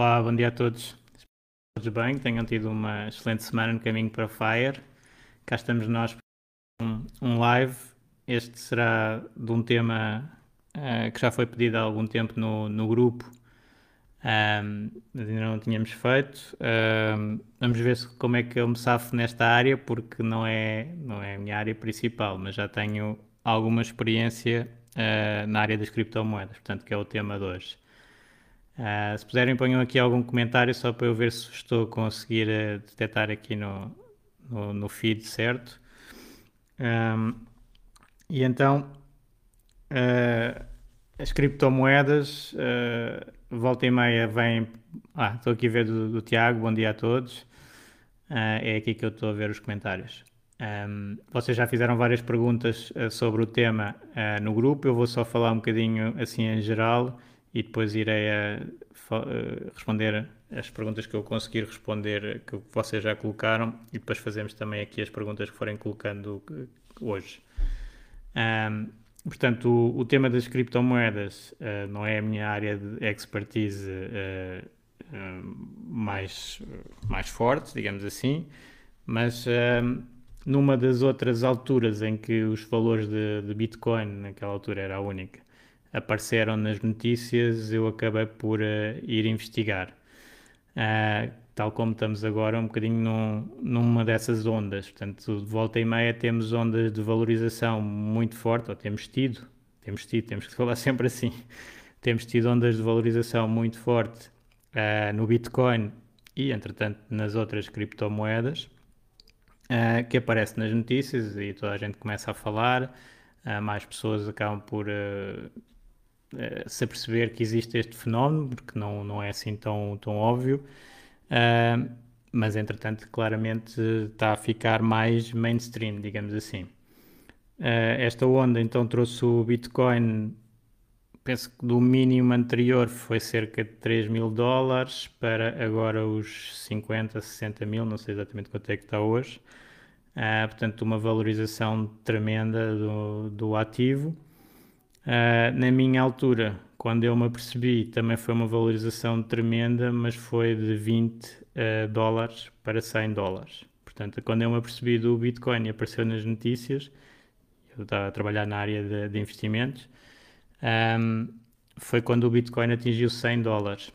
Olá, bom dia a todos. Espero que todos bem, tenham tido uma excelente semana no caminho para Fire. Cá estamos nós para um, um live. Este será de um tema uh, que já foi pedido há algum tempo no, no grupo, um, mas ainda não tínhamos feito. Um, vamos ver se, como é que eu me safo nesta área, porque não é, não é a minha área principal, mas já tenho alguma experiência uh, na área das criptomoedas, portanto, que é o tema de hoje. Uh, se puderem, ponham aqui algum comentário só para eu ver se estou a conseguir uh, detectar aqui no, no, no feed certo. Um, e então, uh, as criptomoedas, volta e meia, vêm. Ah, estou aqui a ver do, do Tiago, bom dia a todos. é aqui que eu estou a ver os comentários. Um, vocês já fizeram várias perguntas sobre o tema no grupo, eu vou só falar um bocadinho assim em geral e depois irei a, a responder as perguntas que eu conseguir responder que vocês já colocaram e depois fazemos também aqui as perguntas que forem colocando hoje. Um, portanto, o, o, tema das criptomoedas uh, não é a minha área de expertise uh, mais, mais forte, digamos assim, mas numa das outras alturas em que os valores de, de Bitcoin, naquela altura era a única, apareceram nas notícias, eu acabei por uh, ir investigar. Uh, tal como estamos agora, um bocadinho num, numa dessas ondas. Portanto, de volta e meia temos ondas de valorização muito forte, ou temos tido, temos tido, temos que falar sempre assim, temos tido ondas de valorização muito forte uh, no Bitcoin e, entretanto, nas outras criptomoedas, que aparece nas notícias e toda a gente começa a falar, mais pessoas acabam por uh, se aperceber que existe este fenómeno, porque não, não é assim tão, tão óbvio, uh, mas entretanto claramente está a ficar mais mainstream, digamos assim. Uh, esta onda então trouxe o Bitcoin, penso que do mínimo anterior foi cerca de 3 mil dólares para agora os 50, 60 mil, não sei exatamente quanto é que está hoje. Uh, portanto, uma valorização tremenda do, do ativo. Uh, na minha altura, quando eu me apercebi, também foi uma valorização tremenda, mas foi de 20 uh, ah, dólares para 100 dólares. Portanto, quando eu me apercebi do Bitcoin e apareceu nas notícias, eu estava a trabalhar na área de, de investimentos, um, foi quando o Bitcoin atingiu 100 dólares.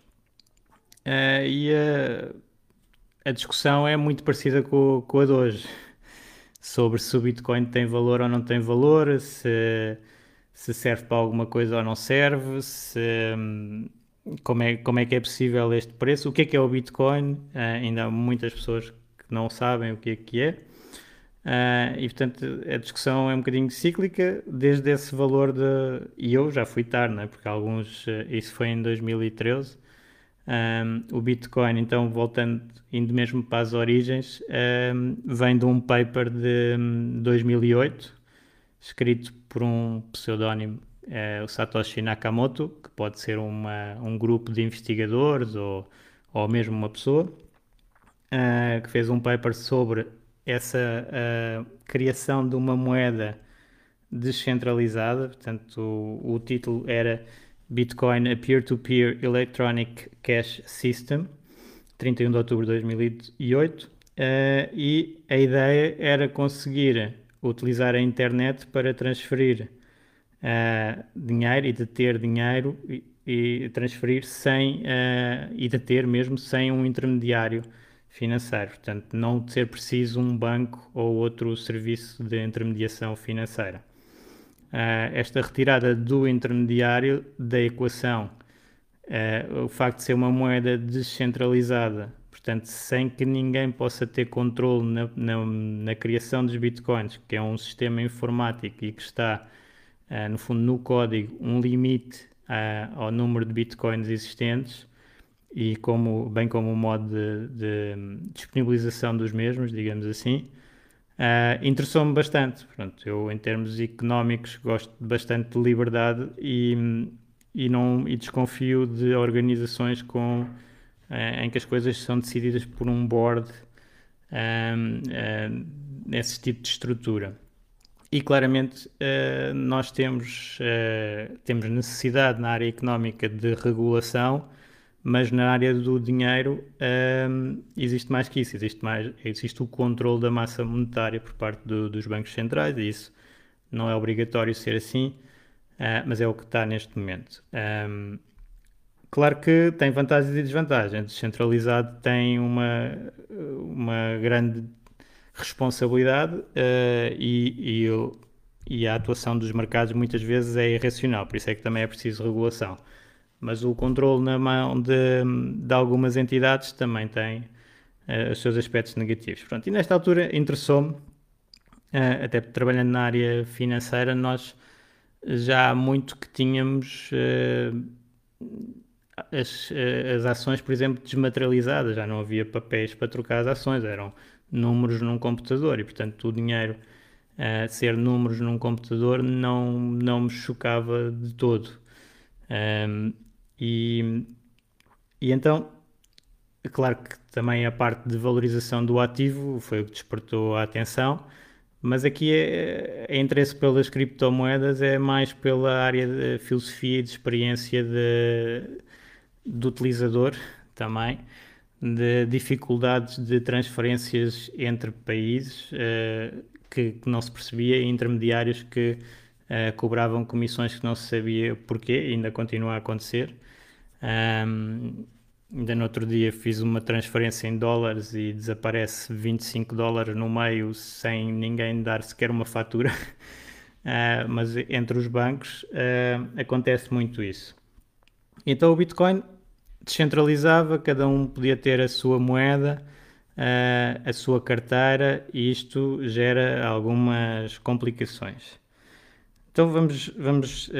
Uh, e a, a, discussão é muito parecida com, com a de hoje, sobre se o Bitcoin tem valor ou não tem valor, se se serve para alguma coisa ou não serve, se, hum, como, é, como é que é possível este preço, o que é que é o Bitcoin, uh, ainda há muitas pessoas que não sabem o que é que é, uh, e portanto a discussão é um bocadinho cíclica, desde esse valor de, e eu já fui tarde, né, porque alguns, uh, isso foi em 2013, um, o Bitcoin, então voltando, indo mesmo para as origens, um, vem de um paper de 2008, hum, escrito por um pseudónimo, é, o Satoshi Nakamoto, que pode ser uma, um grupo de investigadores ou, ou mesmo uma pessoa, uh, que fez um paper sobre essa uh, criação de uma moeda descentralizada. Portanto, o, o título era Bitcoin a Peer-to-Peer -peer Electronic Cash System, 31 de outubro de 2008. Uh, e a ideia era conseguir utilizar a internet para transferir uh, dinheiro e deter dinheiro e transferir sem uh, e deter mesmo sem um intermediário financeiro. Portanto, não ser preciso um banco ou outro serviço de intermediação financeira. Uh, esta retirada do intermediário da equação, o facto de ser uma moeda descentralizada, portanto, sem que ninguém possa ter controle na, na, na criação dos bitcoins, que é um sistema informático e que está, uh, no fundo, no código, um limite ao número de bitcoins existentes e como, bem como o modo de, de disponibilização dos mesmos, digamos assim, uh, interessou-me bastante. Pronto, eu, em termos económicos, gosto bastante de liberdade e, e, não, e desconfio de organizações com, uh, em que as coisas são decididas por um board um, uh, nesse tipo de estrutura. E claramente uh, nós temos, temos necessidade na área económica de regulação mas na área do dinheiro um, existe mais que isso, existe, mais, existe o controle da massa monetária por parte do, dos bancos centrais e isso não é obrigatório ser assim, mas é o que está neste momento. Claro que tem vantagens e desvantagens. Descentralizado tem uma, uma grande responsabilidade uh, e, e, e a atuação dos mercados muitas vezes é irracional, por isso é que também é preciso regulação mas o controle na mão de, de algumas entidades também tem uh, os seus aspectos negativos. Pronto, e nesta altura interessou-me, uh, até trabalhando na área financeira, nós já há muito que tínhamos as, as ações, por exemplo, desmaterializadas, já não havia papéis para trocar as ações, eram números num computador e, portanto, o dinheiro ser números num computador não, não me chocava de todo. Um, e, e então, claro que também a parte de valorização do ativo foi o que despertou a atenção, mas aqui é, é interesse pelas criptomoedas é mais pela área de filosofia e de experiência de, do utilizador também, de dificuldades de transferências entre países uh, que, que, não se percebia e intermediários que uh, cobravam comissões que não se sabia porquê, ainda continua a acontecer. Um, ainda no outro dia fiz uma transferência em dólares e desaparece 25 dólares no meio sem ninguém dar sequer uma fatura. Uh, mas entre os bancos uh, acontece muito isso. Então o Bitcoin descentralizava, cada um podia ter a sua moeda, uh, a sua carteira e isto gera algumas complicações. Então vamos, vamos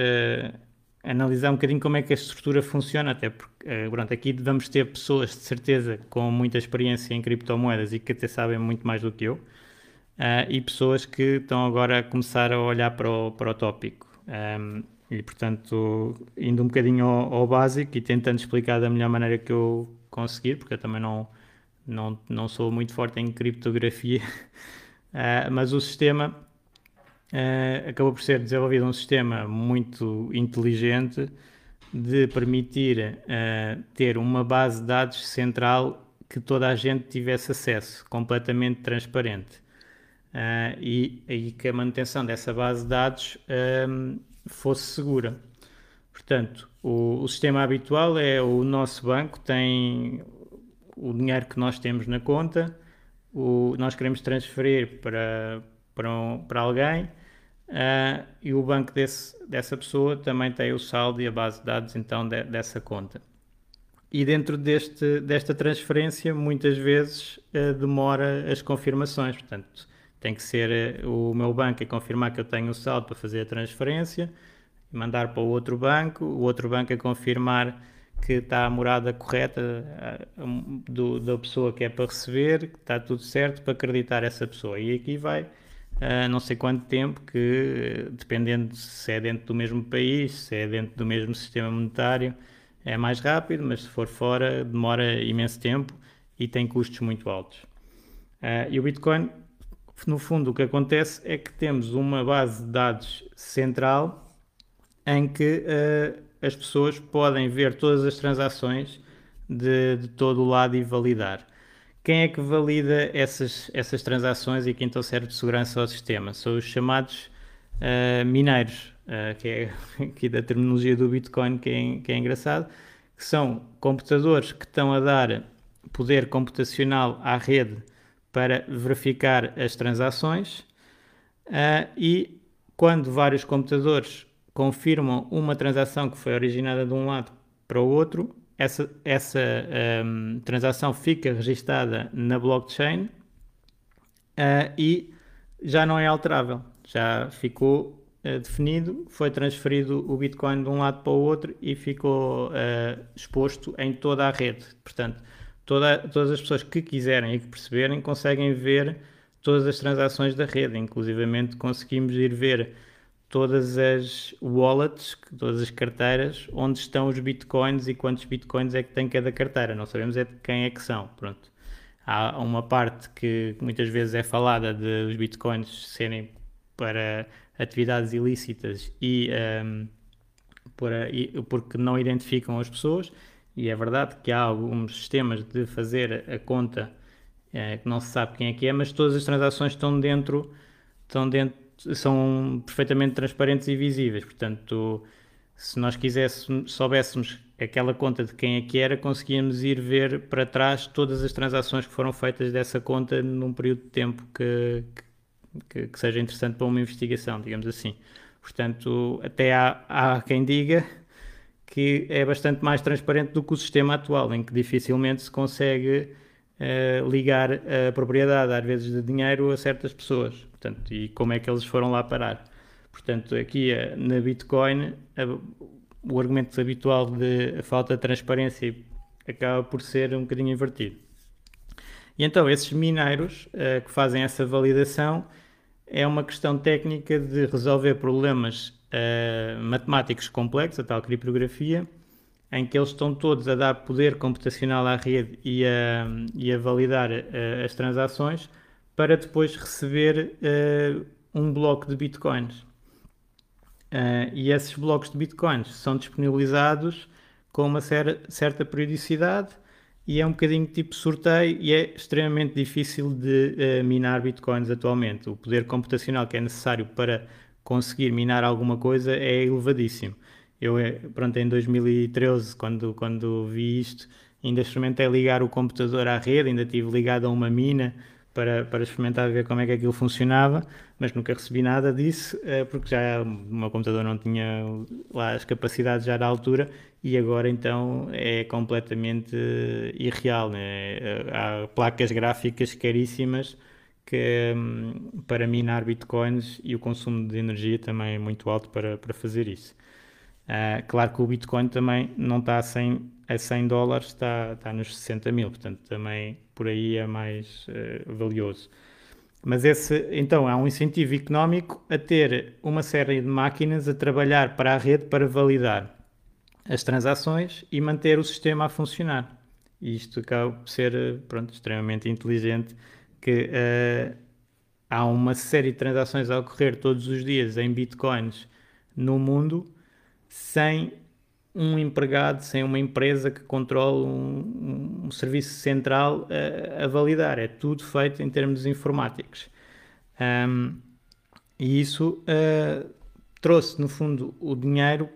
analisar um bocadinho como é que a estrutura funciona, até porque uh, pronto, aqui vamos ter pessoas de certeza com muita experiência em criptomoedas e que até sabem muito mais do que eu, uh, e pessoas que estão agora a começar a olhar para o, para o tópico. Um, e portanto, indo um bocadinho ao, ao, básico e tentando explicar da melhor maneira que eu conseguir, porque eu também não, não, não sou muito forte em criptografia, uh, mas o sistema uh, acabou por ser desenvolvido um sistema muito inteligente de permitir uh, ter uma base de dados central que toda a gente tivesse acesso, completamente transparente. Uh, e, e, que a manutenção dessa base de dados fosse segura. Portanto, o, o, sistema habitual é o nosso banco tem o dinheiro que nós temos na conta, o, nós queremos transferir para, para, um, para alguém, Uh, e o banco desse, dessa pessoa também tem o saldo e a base de dados então de, dessa conta. E dentro deste, desta transferência, muitas vezes uh, demora as confirmações, portanto, tem que ser uh, o meu banco a confirmar que eu tenho o saldo para fazer a transferência, mandar para o outro banco, o outro banco a confirmar que está a morada correta do, da pessoa que é para receber, que está tudo certo para acreditar essa pessoa. E aqui vai uh, não sei quanto tempo, que dependendo se é dentro do mesmo país, se é dentro do mesmo sistema monetário, é mais rápido, mas se for fora demora imenso tempo e tem custos muito altos. Uh, e o Bitcoin, no fundo, o que acontece é que temos uma base de dados central em que uh, as pessoas podem ver todas as transações de, de todo o lado e validar. Quem é que valida essas, essas transações e quem então serve de segurança ao sistema? São os chamados uh, mineiros. uh, que é aqui da terminologia do Bitcoin, que é, que é engraçado, que são computadores que estão a dar poder computacional à rede para verificar as transações uh, e quando vários computadores confirmam uma transação que foi originada de um lado para o outro, essa, essa um, transação fica registada na blockchain uh, e já não é alterável, já ficou uh, definido, foi transferido o Bitcoin de um lado para o outro e ficou exposto em toda a rede. Portanto, toda, todas as pessoas que quiserem e que perceberem conseguem ver todas as transações da rede, inclusivamente conseguimos ir ver todas as wallets, todas as carteiras, onde estão os bitcoins e quantos bitcoins é que tem cada carteira. Não sabemos é de quem é que são. Pronto. Há uma parte que muitas vezes é falada de os bitcoins serem para atividades ilícitas e, um, para, e porque não identificam as pessoas. E é verdade que há alguns sistemas de fazer a conta é, que não se sabe quem é que é, mas todas as transações estão dentro, estão dentro são perfeitamente transparentes e visíveis. Portanto, se nós quiséssemos, soubéssemos aquela conta de quem é que era, conseguíamos ir ver para trás todas as transações que foram feitas dessa conta num período de tempo que, que, que seja interessante para uma investigação, digamos assim. Portanto, até há, há quem diga que é bastante mais transparente do que o sistema atual, em que dificilmente se consegue uh, ligar a propriedade, às vezes, de dinheiro a certas pessoas. Portanto, e como é que eles foram lá parar. Portanto, aqui eh, na Bitcoin, o argumento habitual de falta de transparência acaba por ser um bocadinho invertido. E então, esses mineiros uh, que fazem essa validação é uma questão técnica de resolver problemas uh, matemáticos complexos, a tal criptografia, em que eles estão todos a dar poder computacional à rede e a, e a validar uh, as transações para depois receber uh, um bloco de bitcoins. E esses blocos de bitcoins são disponibilizados com uma cer certa periodicidade e é um bocadinho tipo sorteio e é extremamente difícil de uh, minar bitcoins atualmente. O poder computacional que é necessário para conseguir minar alguma coisa é elevadíssimo. Eu, pronto, em 2013, quando, quando vi isto, ainda experimentei ligar o computador à rede, ainda tive ligado a uma mina para, para experimentar ver como é que aquilo funcionava, mas nunca recebi nada disso, eh, porque já o meu computador não tinha lá as capacidades já da altura e agora então é completamente irreal. Né? Eh, há placas gráficas caríssimas que, hum, para minar bitcoins e o consumo de energia também é muito alto para, para fazer isso. Uh, claro que o Bitcoin também não está a 100, a 100 dólares, está, está nos 60 mil, portanto também por aí é mais uh, valioso. Mas esse, então, há um incentivo económico a ter uma série de máquinas a trabalhar para a rede para validar as transações e manter o sistema a funcionar. E isto acaba por ser pronto, extremamente inteligente, que uh, há uma série de transações a ocorrer todos os dias em bitcoins no mundo sem um empregado, sem uma empresa que controle um, um serviço central a, a, validar. É tudo feito em termos informáticos. Um, e isso uh, trouxe, no fundo, o dinheiro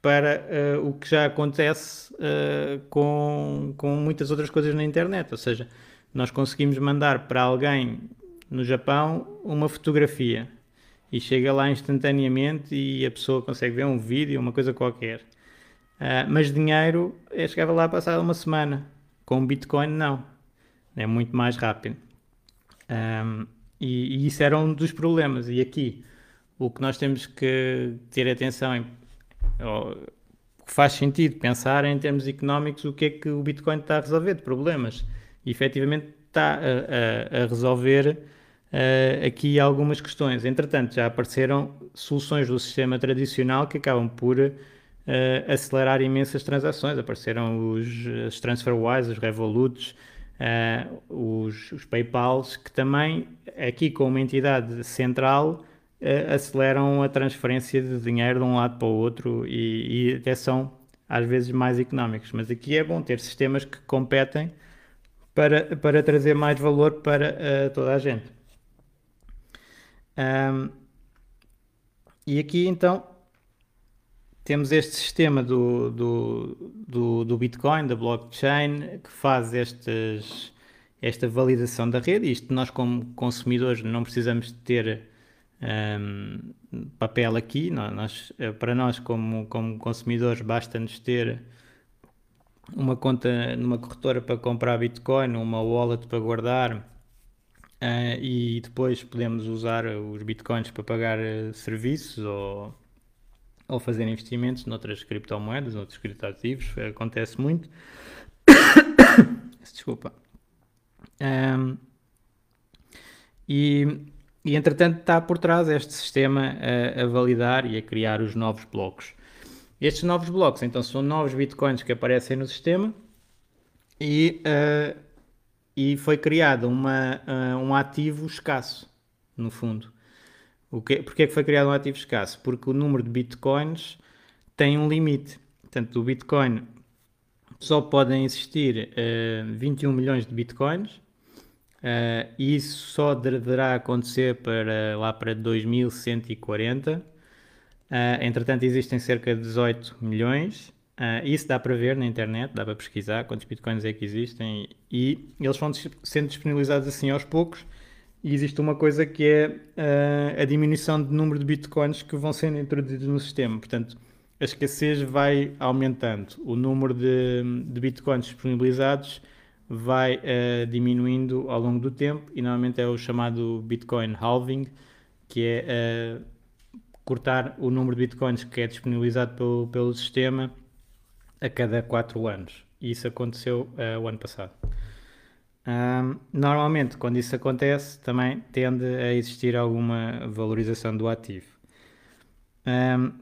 para uh, o que já acontece uh, com, com muitas outras coisas na internet. Ou seja, nós conseguimos mandar para alguém no Japão uma fotografia e chega lá instantaneamente e a pessoa consegue ver um vídeo, uma coisa qualquer. Uh, mas dinheiro, chegava lá a passar uma semana. Com Bitcoin, não. É muito mais rápido. Um, e, e, isso era um dos problemas. E aqui, o que nós temos que ter atenção em. Oh, faz sentido pensar em termos económicos o que é que o Bitcoin está a resolver de problemas. E efetivamente está a, a, a resolver uh, aqui algumas questões. Entretanto, já apareceram soluções do sistema tradicional que acabam por uh, acelerar imensas transações. Apareceram os, os TransferWise, os Revoluts, uh, os, os PayPals, que também, aqui com uma entidade central, aceleram a transferência de dinheiro de um lado para o outro e, e até são às vezes mais económicos. Mas aqui é bom ter sistemas que competem para, para trazer mais valor para uh, toda a gente. Um, e aqui então temos este sistema do, do, do, do, Bitcoin, da blockchain, que faz estes, esta validação da rede. Isto nós, como consumidores, não precisamos ter um, papel aqui. Nós, para nós, como, como consumidores, basta-nos ter uma conta numa corretora para comprar Bitcoin, uma wallet para guardar. Uh, e depois podemos usar os bitcoins para pagar uh, serviços ou ou fazer investimentos noutras criptomoedas, noutros criptoativos, acontece muito. Desculpa. Um, e, e entretanto está por trás este sistema a, a, validar e a criar os novos blocos. Estes novos blocos então são novos bitcoins que aparecem no sistema e, uh, e foi criado uma, uh, um ativo escasso, no fundo. O que, porque é que foi criado um ativo escasso? Porque o número de bitcoins tem um limite. Portanto, o bitcoin só podem existir uh, eh, 21 milhões de bitcoins e isso só deverá acontecer para lá para 2140. Uh, entretanto, existem cerca de 18 milhões. Uh, isso dá para ver na internet, dá para pesquisar quantos bitcoins é que existem e eles vão sendo disponibilizados assim aos poucos e existe uma coisa que é uh, a diminuição de número de bitcoins que vão sendo introduzidos no sistema. Portanto, a escassez vai aumentando, o número de, de bitcoins disponibilizados vai uh, diminuindo ao longo do tempo e normalmente é o chamado Bitcoin halving, que é cortar o número de bitcoins que é disponibilizado pelo, pelo sistema a cada 4 anos. E isso aconteceu uh, o ano passado. Um, normalmente, quando isso acontece, também tende a existir alguma valorização do ativo. Um,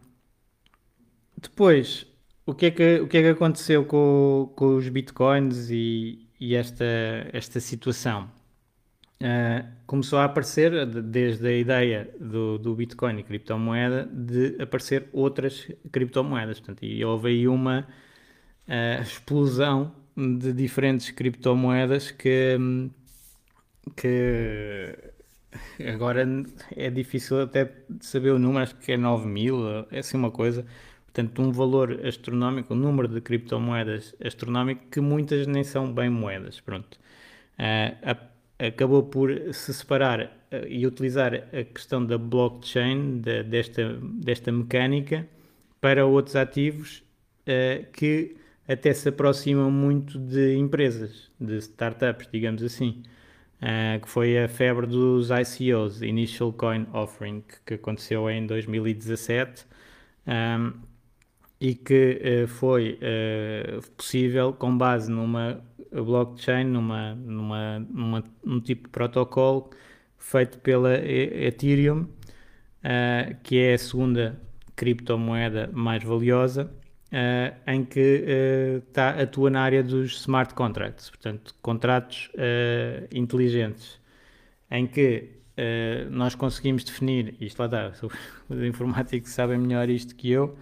depois, o que, é que, o que é que aconteceu com, com os bitcoins e, e esta, esta situação? Uh, começou a aparecer, desde a ideia do, do Bitcoin e criptomoeda, de aparecer outras criptomoedas. Portanto, e houve aí uma uh, explosão de diferentes criptomoedas que, que agora é difícil até saber o número, acho que é 9 mil, é assim uma coisa. Portanto, um valor astronómico, um número de criptomoedas astronómico que muitas nem são bem moedas. Pronto. Uh, acabou por se separar uh, e utilizar a questão da blockchain, de, desta, desta mecânica, para outros ativos uh, que até se aproximam muito de empresas, de startups, digamos assim. Uh, que foi a febre dos ICOs, Initial Coin Offering, que aconteceu em 2017 um, e que uh, foi possível com base numa blockchain, numa, numa, numa, num tipo de protocolo feito pela Ethereum, que é a segunda criptomoeda mais valiosa uh, em que uh, tá, atua na área dos smart contracts, portanto, contratos uh, inteligentes, em que nós conseguimos definir, isto lá está, os informáticos sabem melhor isto que eu,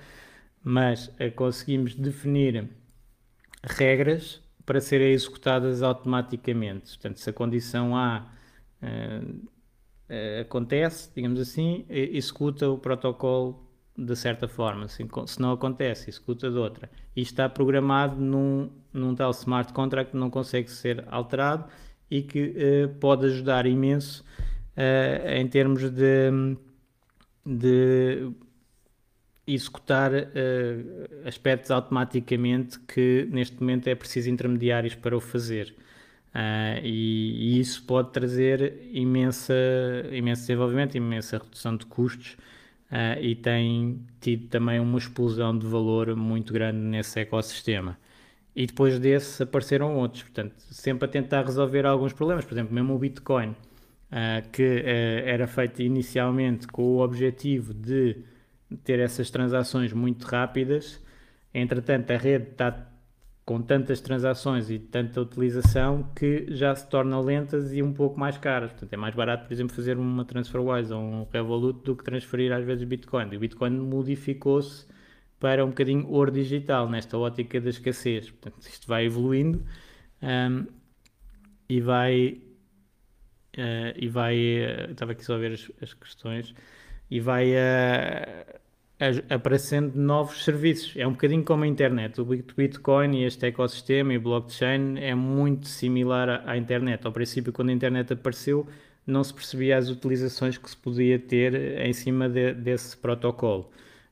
mas conseguimos definir regras para serem executadas automaticamente. Portanto, se a condição A acontece, digamos assim, executa o protocolo de certa forma, se, se não acontece, executa de outra. E está programado num, num tal smart contract que não consegue ser alterado e que uh, pode ajudar imenso uh, em termos de, de executar uh, aspectos automaticamente que neste momento é preciso intermediários para o fazer. Uh, e, e, isso pode trazer imensa, imenso desenvolvimento, imensa redução de custos uh, e tem tido também uma explosão de valor muito grande nesse ecossistema. E depois desse apareceram outros, portanto, sempre a tentar resolver alguns problemas, por exemplo, mesmo o Bitcoin, uh, que era feito inicialmente com o objetivo de ter essas transações muito rápidas, entretanto a rede está com tantas transações e tanta utilização que já se tornam lentas e um pouco mais caras. Portanto, é mais barato, por exemplo, fazer uma TransferWise ou um Revolut do que transferir às vezes Bitcoin. E o Bitcoin modificou-se para um bocadinho ouro digital, nesta ótica da escassez. Portanto, isto vai evoluindo um, e vai. Uh, e vai. Uh, estava aqui só a ver as, as questões. e vai a, aparecendo novos serviços. É um bocadinho como a internet. O Bitcoin e este ecossistema e blockchain é muito similar à, internet. Ao princípio, quando a internet apareceu, não se percebia as utilizações que se podia ter em cima de, desse protocolo.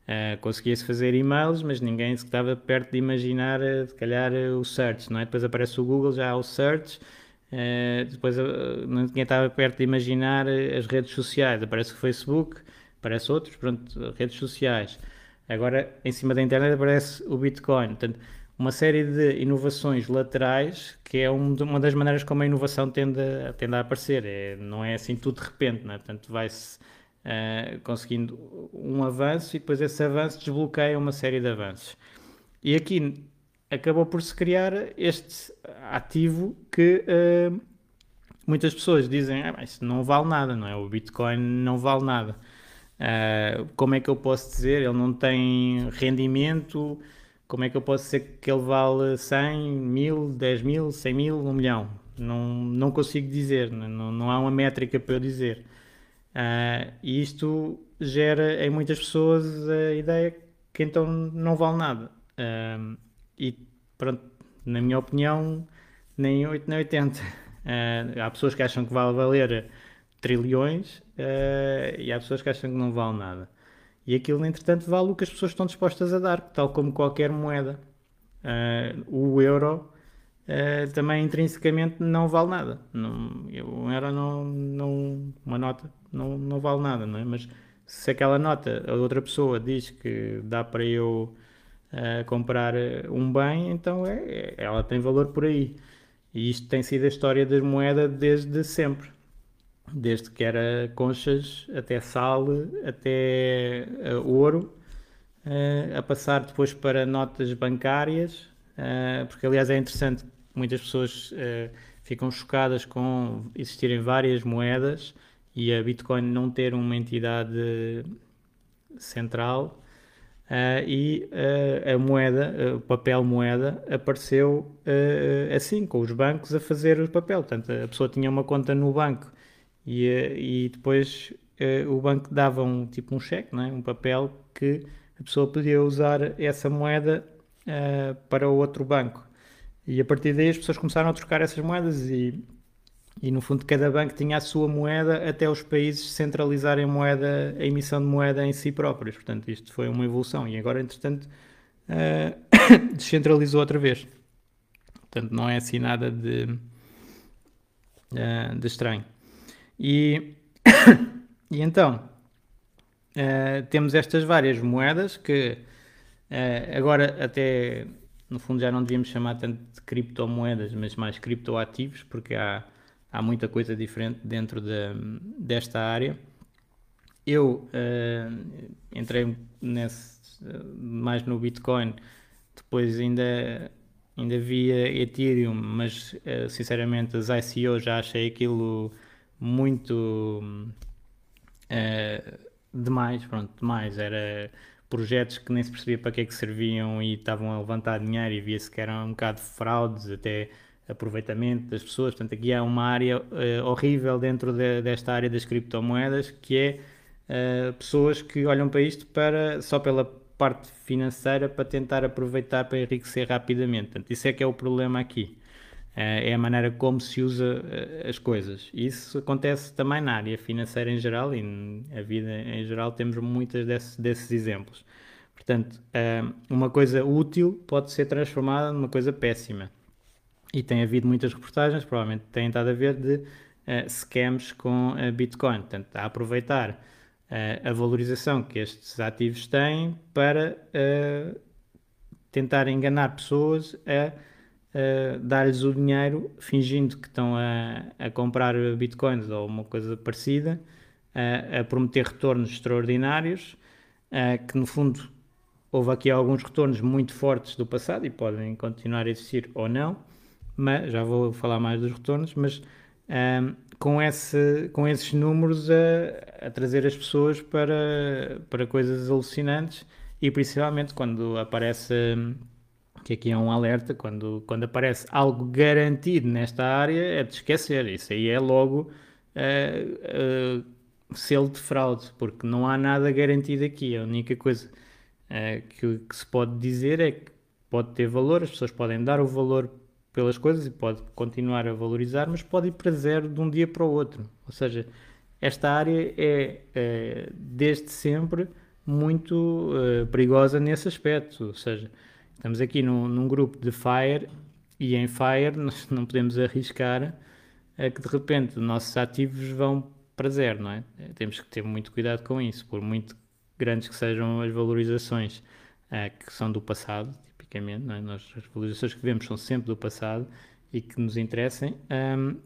Uh, Conseguia-se fazer e-mails, mas ninguém estava perto de imaginar, se calhar, uh, o search, não é? Depois aparece o Google, já há o search, depois ninguém estava perto de imaginar as redes sociais, aparece o Facebook, aparece outros, pronto, redes sociais. Agora, em cima da internet aparece o Bitcoin. Portanto, uma série de inovações laterais que é uma das maneiras como a inovação tende a, tende a aparecer. É, não é assim tudo de repente, não é? Portanto, vai-se uh, conseguindo um avanço e depois esse avanço desbloqueia uma série de avanços. E aqui acabou por se criar este ativo que uh, muitas pessoas dizem ah, isso não vale nada, não é? O Bitcoin não vale nada. Uh, como é que eu posso dizer? Ele não tem rendimento. Como é que eu posso dizer que ele vale 100, mil, 10 mil, 100 mil, 1 milhão? Não, não consigo dizer, não, não há uma métrica para eu dizer. Uh, e isto gera em muitas pessoas a ideia que então não vale nada. Uh, e pronto, na minha opinião, nem 8 nem 80. Uh, ah, há pessoas que acham que vale valer trilhões e há pessoas que acham que não vale nada. E aquilo, entretanto, vale o que as pessoas estão dispostas a dar, tal como qualquer moeda. o euro uh, também intrinsecamente não vale nada. Não, um euro não, não, uma nota não, não vale nada, não é? Mas se aquela nota a outra pessoa diz que dá para eu uh, comprar um bem, então é, é, ela tem valor por aí. E isto tem sido a história da moeda desde sempre. Desde que era conchas até sal, até uh, ouro, uh, a passar depois para notas bancárias, porque aliás é interessante muitas pessoas uh, ficam chocadas com existirem várias moedas e a Bitcoin não ter uma entidade central uh, e uh, a moeda, o papel moeda, apareceu assim, com os bancos a fazer o papel. Portanto, a pessoa tinha uma conta no banco e, e depois o banco dava um tipo um cheque, não é? um papel que a pessoa podia usar essa moeda para outro banco. E a partir daí as pessoas começaram a trocar essas moedas e, e no fundo cada banco tinha a sua moeda até os países centralizarem moeda, a emissão de moeda em si próprios. Portanto, isto foi uma evolução e agora, entretanto, uh, descentralizou outra vez. Portanto, não é assim nada de, uh, de estranho. E, e então, uh, temos estas várias moedas que agora até no fundo já não devíamos chamar tanto de criptomoedas, mas mais criptoativos, porque há, há muita coisa diferente dentro de, desta área. Eu uh, entrei nesse, mais no Bitcoin, depois ainda, ainda via Ethereum, mas uh, sinceramente as ICO já achei aquilo muito uh, demais, pronto, demais. Era projetos que nem se percebia para que é que serviam e estavam a levantar dinheiro e via-se que eram um bocado de fraudes, até aproveitamento das pessoas. Portanto, aqui há uma área uh, horrível dentro de, desta área das criptomoedas, que é uh, pessoas que olham para isto para, só pela parte financeira para tentar aproveitar para enriquecer rapidamente. Portanto, isso é que é o problema aqui. Eh, é a maneira como se usa eh, as coisas. Isso acontece também na área financeira em geral e a vida em geral temos muitos desses, exemplos. Portanto, eh, uma coisa útil pode ser transformada numa coisa péssima. E tem havido muitas reportagens, provavelmente têm estado a ver, de scams com Bitcoin. Portanto, a aproveitar a valorização que estes ativos têm para tentar enganar pessoas a dar-lhes o dinheiro fingindo que estão a, a comprar bitcoins ou uma coisa parecida, a prometer retornos extraordinários, que no fundo houve aqui alguns retornos muito fortes do passado e podem continuar a existir ou não, mas já vou falar mais dos retornos, mas com, esse, com esses números a, a, trazer as pessoas para, para coisas alucinantes e principalmente quando aparece que aqui é um alerta, quando, quando aparece algo garantido nesta área, é de esquecer. Isso aí é logo uh, uh, selo de fraude, porque não há nada garantido aqui. A única coisa uh, que, que, se pode dizer é que pode ter valor, as pessoas podem dar o valor pelas coisas e pode continuar a valorizar, mas pode ir para zero de um dia para o outro. Ou seja, esta área é, é desde sempre muito perigosa nesse aspecto. Ou seja, estamos aqui num, num, grupo de FIRE e em FIRE nós não podemos arriscar a que de repente os nossos ativos vão para zero, não é? Temos que ter muito cuidado com isso, por muito grandes que sejam as valorizações uh, que são do passado, tipicamente, não é? Nós, as valorizações que vemos são sempre do passado e que nos interessem. Um,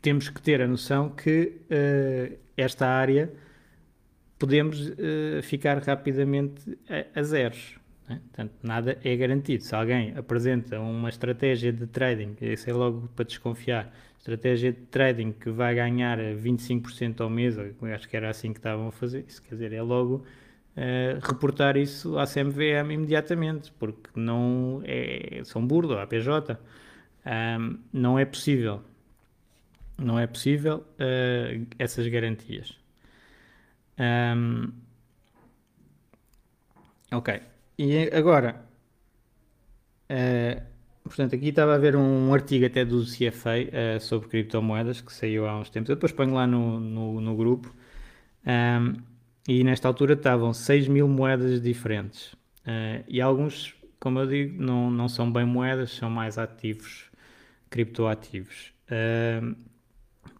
temos que ter a noção que uh, esta área podemos uh, ficar rapidamente a, a zeros. Né? Portanto, nada é garantido. Se alguém apresenta uma estratégia de trading, isso é logo para desconfiar, estratégia de trading que vai ganhar 25% ao mês, acho que era assim que estavam a fazer, isso quer dizer, é logo uh, reportar isso à CMVM imediatamente, porque não é, são burdo, a PJ, um, não é possível não é possível uh, essas garantias. Um, ok. E agora, uh, portanto, aqui estava a ver um artigo até do CFA eh, sobre criptomoedas que saiu há uns tempos. Eu depois ponho lá no, no, no grupo. E nesta altura estavam 6 mil moedas diferentes. Uh, e alguns, como eu digo, não, não são bem moedas, são mais ativos, criptoativos.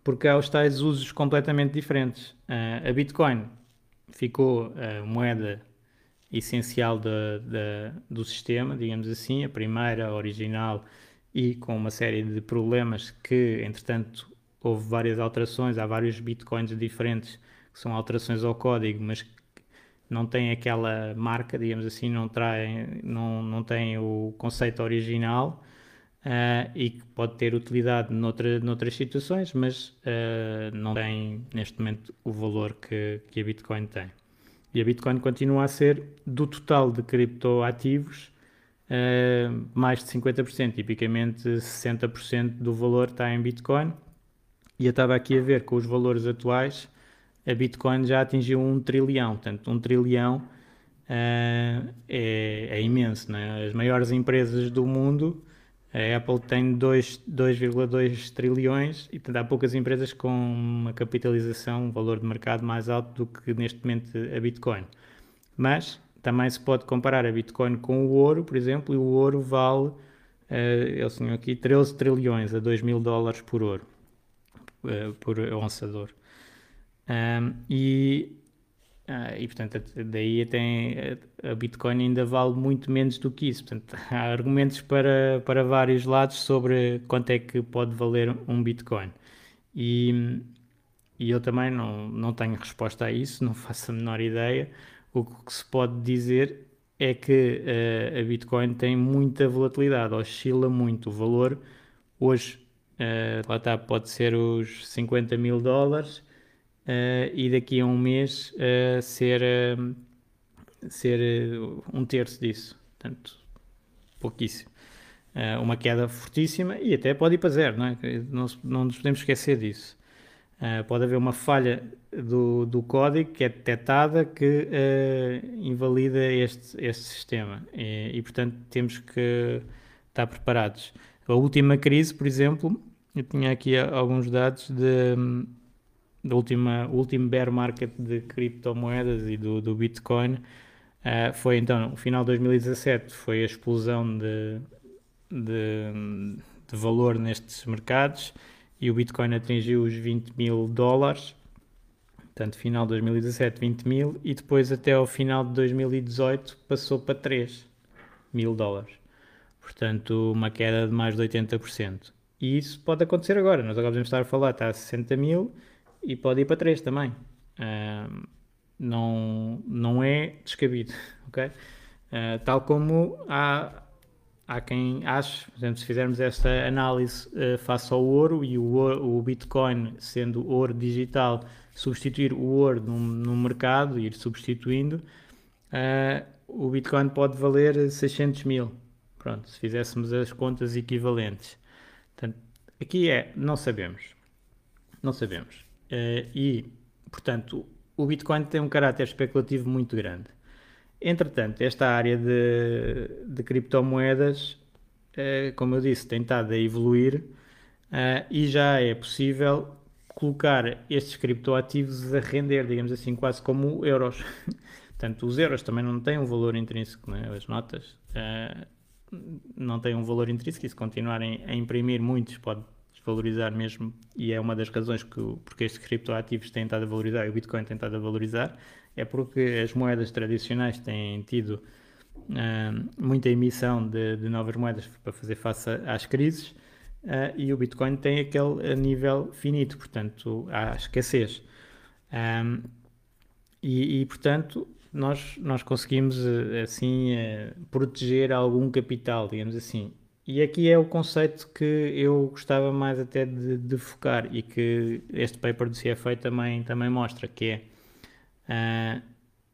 Porque há os tais usos completamente diferentes. A Bitcoin ficou moeda essencial de, de, do sistema, digamos assim, a primeira, original, e com uma série de problemas que, entretanto, houve várias alterações, há vários bitcoins diferentes que são alterações ao código, mas não têm aquela marca, digamos assim, não, traem, não, não têm o conceito original uh, e que pode ter utilidade noutra, noutras situações, mas uh, não tem neste momento o valor que, que a Bitcoin tem. E a Bitcoin continua a ser, do total de criptoativos, uh, mais de 50%, tipicamente 60% do valor está em Bitcoin. E eu estava aqui a ver com os valores atuais, a Bitcoin já atingiu um trilhão, portanto, um trilhão uh, é, é, imenso. Né? As maiores empresas do mundo a Apple tem 2,2 trilhões e portanto, há poucas empresas com uma capitalização, um valor de mercado mais alto do que neste momento a Bitcoin. Mas também se pode comparar a Bitcoin com o ouro, por exemplo, e o ouro vale, uh, eles tinham aqui 13 trilhões a 2 mil dólares por ouro, uh, por onça de ouro. Um, e ah, e portanto, daí até a Bitcoin ainda vale muito menos do que isso. Portanto, há argumentos para, para vários lados sobre quanto é que pode valer um Bitcoin. E, e eu também não, não tenho resposta a isso, não faço a menor ideia. O que se pode dizer é que uh, a Bitcoin tem muita volatilidade, oscila muito. O valor hoje, uh, lá está, pode ser os 50 mil dólares uh, e daqui a um mês uh, ser, uh, ser um terço disso. Portanto, pouquíssimo. uma queda fortíssima e até pode ir para zero, não, é? não, não nos podemos esquecer disso. pode haver uma falha do, do código que é detectada que invalida este, este sistema e, e, portanto, temos que estar preparados. A última crise, por exemplo, eu tinha aqui alguns dados de da última, último bear market de criptomoedas e do, do Bitcoin uh, foi então, no final de 2017, foi a explosão de, de, de, valor nestes mercados e o Bitcoin atingiu os 20 mil dólares, portanto, final de 2017, 20 mil, e depois até ao final de 2018 passou para 3 mil dólares. Portanto, uma queda de mais de 80%. E isso pode acontecer agora. Nós agora podemos estar a falar, está a 60 mil, e pode ir para 3 também. Uh, não, não é descabido, ok? Uh, tal como há, há quem ache, por exemplo, se fizermos esta análise uh, face ao ouro e o, ouro, o Bitcoin sendo ouro digital, substituir o ouro no, no mercado, ir substituindo, uh, o Bitcoin pode valer 600 mil. Pronto, se fizéssemos as contas equivalentes. Portanto, aqui é, não sabemos. Não sabemos. E, portanto, o Bitcoin tem um caráter especulativo muito grande. Entretanto, esta área de, de criptomoedas, como eu disse, tem estado a evoluir e já é possível colocar estes criptoativos a render, digamos assim, quase como euros. Portanto, os euros também não têm um valor intrínseco, né? as notas uh, não têm um valor intrínseco e se continuarem a imprimir muitos pode desvalorizar mesmo e é uma das razões que, porque estes criptoativos têm estado a valorizar e o Bitcoin tem estado a valorizar, é porque as moedas tradicionais têm tido uh, muita emissão de, de, novas moedas para fazer face às crises uh, e o Bitcoin tem aquele nível finito, portanto há escassez. Um, e, e, portanto, nós, nós conseguimos eh, assim eh, proteger algum capital, digamos assim. E aqui é o conceito que eu gostava mais até de, de focar e que este paper do CFA também, também mostra, que é uh,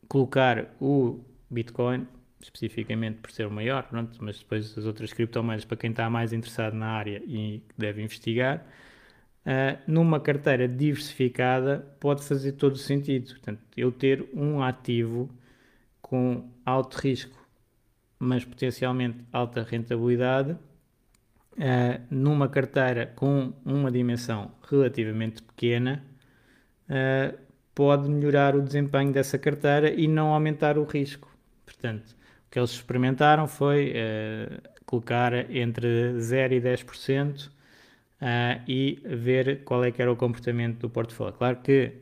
colocar o Bitcoin, especificamente por ser o maior, pronto, mas depois as outras criptomoedas para quem está mais interessado na área e deve investigar, uh, numa carteira diversificada pode fazer todo o sentido. Portanto, eu ter um ativo com alto risco, mas potencialmente alta rentabilidade, uh, numa carteira com uma dimensão relativamente pequena, uh, pode melhorar o desempenho dessa carteira e não aumentar o risco. Portanto, o que eles experimentaram foi colocar entre 0 e 10% uh, e ver qual é que era o comportamento do portfólio. Claro que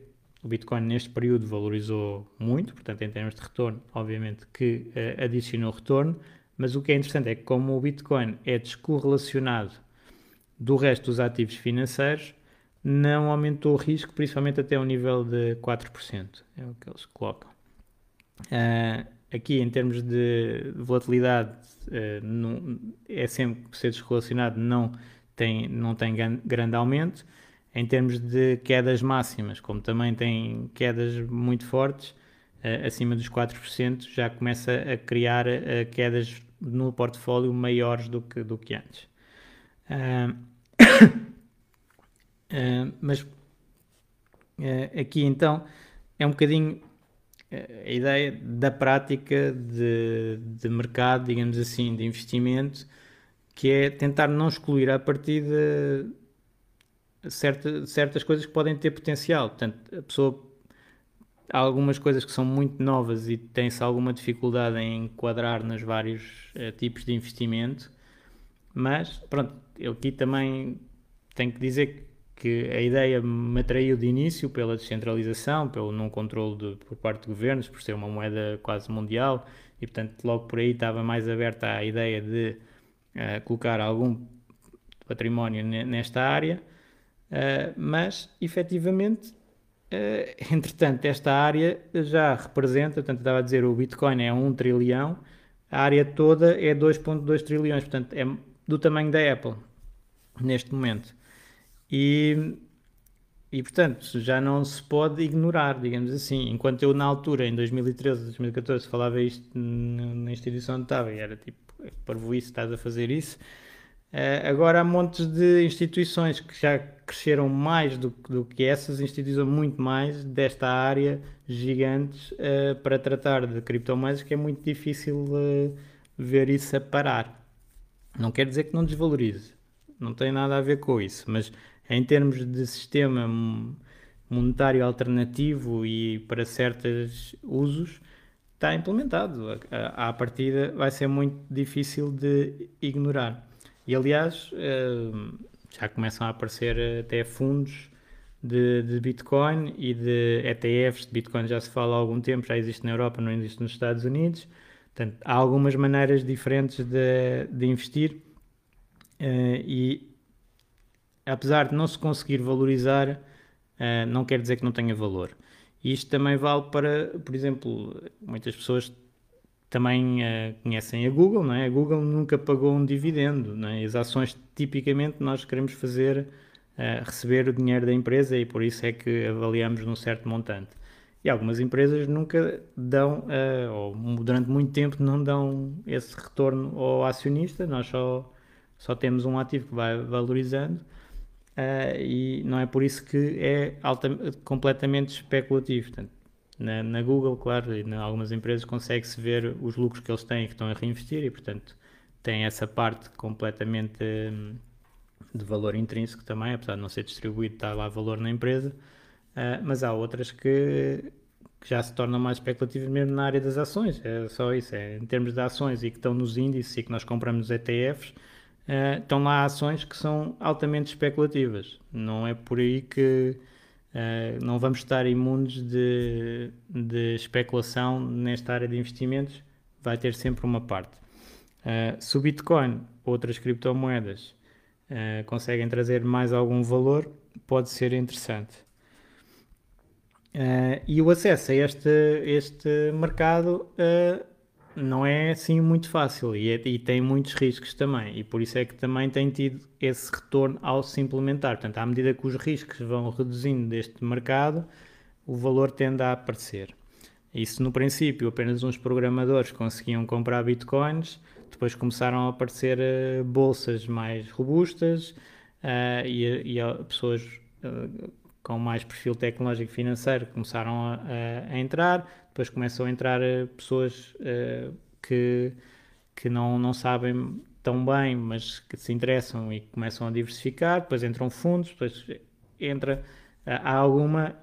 o Bitcoin neste período valorizou muito, portanto, em termos de retorno, obviamente que uh, adicionou retorno, mas o que é interessante é que, como o Bitcoin é descorrelacionado do resto dos ativos financeiros, não aumentou o risco, principalmente até um nível de 4%. É o que eles colocam. Uh, aqui, em termos de volatilidade, uh, não, é sempre ser descorrelacionado, não tem, não tem grande aumento. Em termos de quedas máximas, como também tem quedas muito fortes, uh, acima dos 4%, já começa a criar uh, quedas no portfólio maiores do que, do que antes. Mas aqui então é um bocadinho a ideia da prática de, de mercado, digamos assim, de investimento que é tentar não excluir a partir de certa, certas coisas que podem ter potencial. Portanto, a pessoa há algumas coisas que são muito novas e tem-se alguma dificuldade em enquadrar nos vários uh, tipos de investimento, mas pronto, eu aqui também tenho que dizer que a ideia me atraiu de início pela descentralização, pelo não controle de, por parte de governos, por ser uma moeda quase mundial e portanto logo por aí estava mais aberta à ideia de uh, colocar algum património nesta área, uh, mas efetivamente, uh, entretanto, esta área já representa, portanto, estava a dizer, o Bitcoin é 1 trilhão, a área toda é 2,2 trilhões, portanto, é do tamanho da Apple neste momento. E, e portanto, já não se pode ignorar, digamos assim. Enquanto eu, na altura, em 2013, 2014, falava isto na instituição onde estava e era tipo parvoíce estás a fazer isso. Uh, agora há montes de instituições que já cresceram mais do, do que essas, instituições muito mais desta área, gigantes, uh, para tratar de criptomoedas, que é muito difícil uh, ver isso a parar. Não quer dizer que não desvalorize, não tem nada a ver com isso, mas em termos de sistema monetário alternativo e para certos usos, está implementado. À partida vai ser muito difícil de ignorar. E aliás, eh, já começam a aparecer até fundos de, de, Bitcoin e de ETFs de Bitcoin já se fala há algum tempo, já existe na Europa, não existe nos Estados Unidos. Portanto, há algumas maneiras diferentes de, de investir uh, e apesar de não se conseguir valorizar, uh, não quer dizer que não tenha valor. Isto também vale para, por exemplo, muitas pessoas também uh, conhecem a Google, não é? A Google nunca pagou um dividendo, não é? As ações, tipicamente, nós queremos fazer, uh, receber o dinheiro da empresa e por isso é que avaliamos num certo montante. E algumas empresas nunca dão, uh, ou durante muito tempo, não dão esse retorno ao acionista, nós só, só temos um ativo que vai valorizando e não é por isso que é alta, completamente especulativo. Portanto, na, na, Google, claro, e em algumas empresas consegue-se ver os lucros que eles têm que estão a reinvestir e, portanto, tem essa parte completamente hum, de valor intrínseco também, apesar de não ser distribuído, está lá valor na empresa, uh, mas há outras que, que, já se tornam mais especulativas mesmo na área das ações, é só isso, é, em termos de ações e que estão nos índices e que nós compramos ETFs, uh, estão lá ações que são altamente especulativas, não é por aí que uh, não vamos estar imunes de, de especulação nesta área de investimentos, vai ter sempre uma parte. Uh, se o Bitcoin, outras criptomoedas, uh, conseguem trazer mais algum valor, pode ser interessante. E o acesso a este, este mercado não é assim muito fácil e, é, e, tem muitos riscos também, e por isso é que também tem tido esse retorno ao se implementar. Portanto, à medida que os riscos vão reduzindo deste mercado, o valor tende a aparecer. Isso no princípio apenas uns programadores conseguiam comprar bitcoins, depois começaram a aparecer uh, bolsas mais robustas uh, e, e pessoas uh, com mais perfil tecnológico financeiro começaram a, a, a entrar, depois começam a entrar pessoas que, que não, não sabem tão bem, mas que se interessam e começam a diversificar, depois entram fundos, depois entra há alguma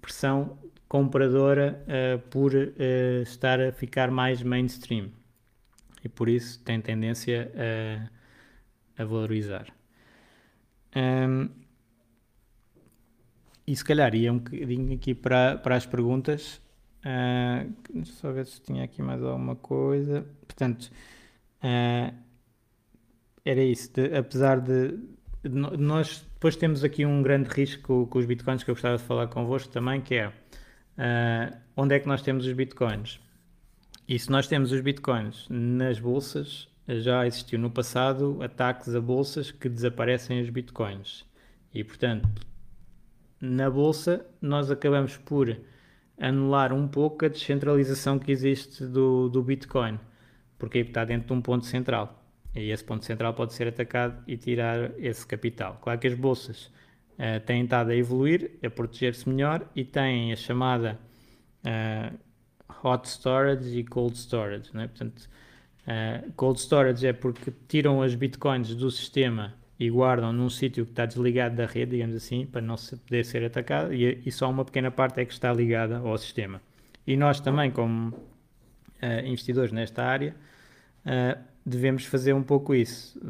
pressão compradora por estar a ficar mais mainstream. E por isso tem tendência a, a valorizar. Um, e se calhar ia um bocadinho aqui para, para as perguntas. Uh, só ver se tinha aqui mais alguma coisa. Portanto, uh, era isso. De, apesar de, de, nós depois temos aqui um grande risco com, com, os bitcoins que eu gostava de falar convosco também, que é uh, onde é que nós temos os bitcoins? E se nós temos os bitcoins nas bolsas, já existiu no passado ataques a bolsas que desaparecem os bitcoins. E portanto, na bolsa, nós acabamos por anular um pouco a descentralização que existe do, do Bitcoin, porque está dentro de um ponto central. E esse ponto central pode ser atacado e tirar esse capital. Claro que as bolsas uh, têm estado a evoluir, a proteger-se melhor e têm a chamada uh, hot storage e cold storage. Né? Portanto, uh, cold storage é porque tiram as bitcoins do sistema e guardam num sítio que está desligado da rede, digamos assim, para não se poder ser atacado, e, e, só uma pequena parte é que está ligada ao sistema. E nós também, como uh, investidores nesta área, uh, devemos fazer um pouco isso.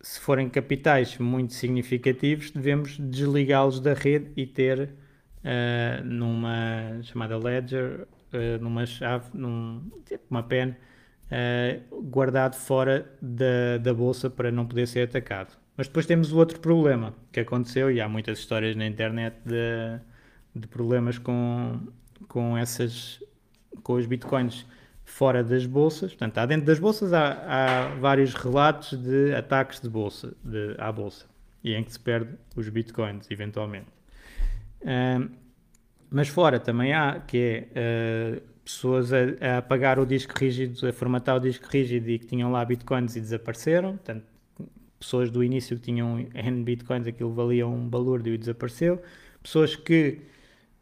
se forem capitais muito significativos, devemos desligá-los da rede e ter uh, numa chamada ledger, uh, numa chave, num, tipo pen, uh, guardado fora da, da bolsa para não poder ser atacado. Mas depois temos o outro problema que aconteceu, e há muitas histórias na internet de, de problemas com, com essas com os bitcoins fora das bolsas. Portanto, dentro das bolsas há, há vários relatos de ataques de bolsa, de, à bolsa e em que se perde os bitcoins eventualmente mas fora também há, que é uh, pessoas a, a, apagar o disco rígido, a formatar o disco rígido e que tinham lá bitcoins e desapareceram. Portanto, pessoas do início que tinham N bitcoins, aquilo valia um balúrdio e desapareceu. Pessoas que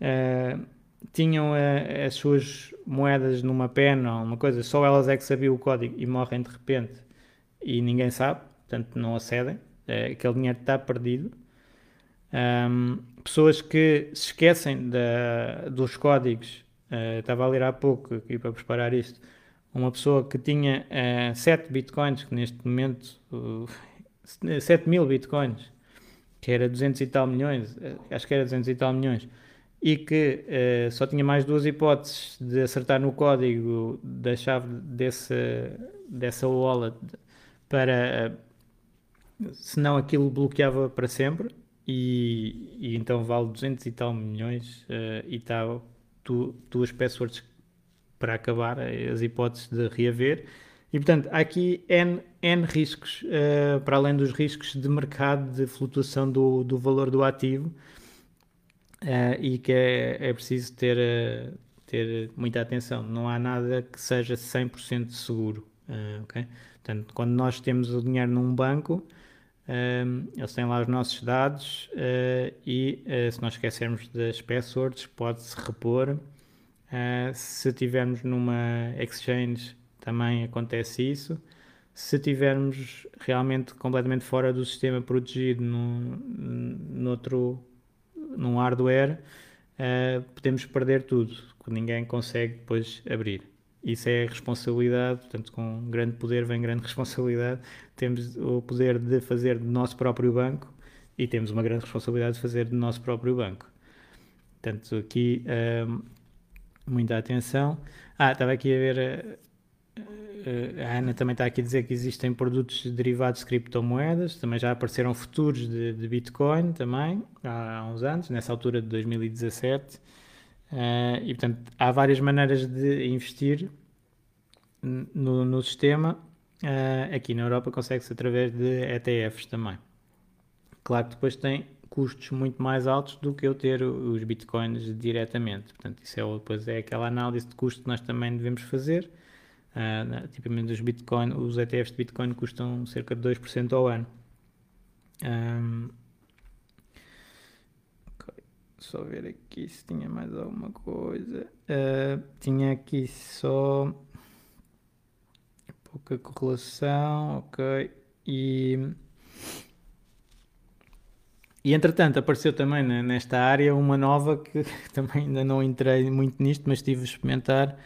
uh, tinham uh, as suas moedas numa pena ou uma coisa, só elas é que sabiam o código e morrem de repente e ninguém sabe, portanto não acedem. Uh, aquele dinheiro está perdido. Um, pessoas que se esquecem da, dos códigos, uh, estava a ler há pouco aqui para preparar isto, uma pessoa que tinha uh, 7 bitcoins, que neste momento, uh, 7 mil bitcoins, que era 200 e tal milhões, acho que era 200 e tal milhões, e que uh, só tinha mais duas hipóteses de acertar no código da chave desse, dessa wallet para. Uh, senão aquilo bloqueava para sempre e, e, então vale 200 e tal milhões uh, e está tu, duas passwords para acabar as hipóteses de reaver. E portanto, há aqui N, N riscos, uh, para além dos riscos de mercado, de flutuação do, do valor do ativo, uh, e que é, é preciso ter, uh, ter muita atenção. Não há nada que seja 100% seguro. ok? Portanto, quando nós temos o dinheiro num banco, eles têm lá os nossos dados uh, e uh, se nós esquecermos das passwords pode-se repor. Uh, se tivermos numa exchange também acontece isso. Se tivermos realmente completamente fora do sistema protegido num, hardware, podemos perder tudo, ninguém consegue depois abrir isso é responsabilidade, portanto, com grande poder vem grande responsabilidade. Temos o poder de fazer do nosso próprio banco e temos uma grande responsabilidade de fazer do nosso próprio banco. Portanto, aqui hum, muita atenção. Ah, estava aqui a ver. Uh, a Ana também está aqui a dizer que existem produtos derivados de criptomoedas, também já apareceram futuros de, de Bitcoin também, há uns anos, nessa altura de 2017. Uh, e portanto há várias maneiras de investir no, no sistema. Uh, aqui na Europa consegue-se através de ETFs também. Claro que depois tem custos muito mais altos do que eu ter os bitcoins diretamente. Portanto, isso é, depois é aquela análise de custo que nós também devemos fazer. Uh, tipicamente os, bitcoin, os ETFs de Bitcoin custam cerca de 2% ao ano. Um, só ver aqui se tinha mais alguma coisa. Uh, tinha aqui só pouca correlação, ok. E, e entretanto apareceu também nesta área uma nova que também ainda não entrei muito nisto, mas estive a experimentar,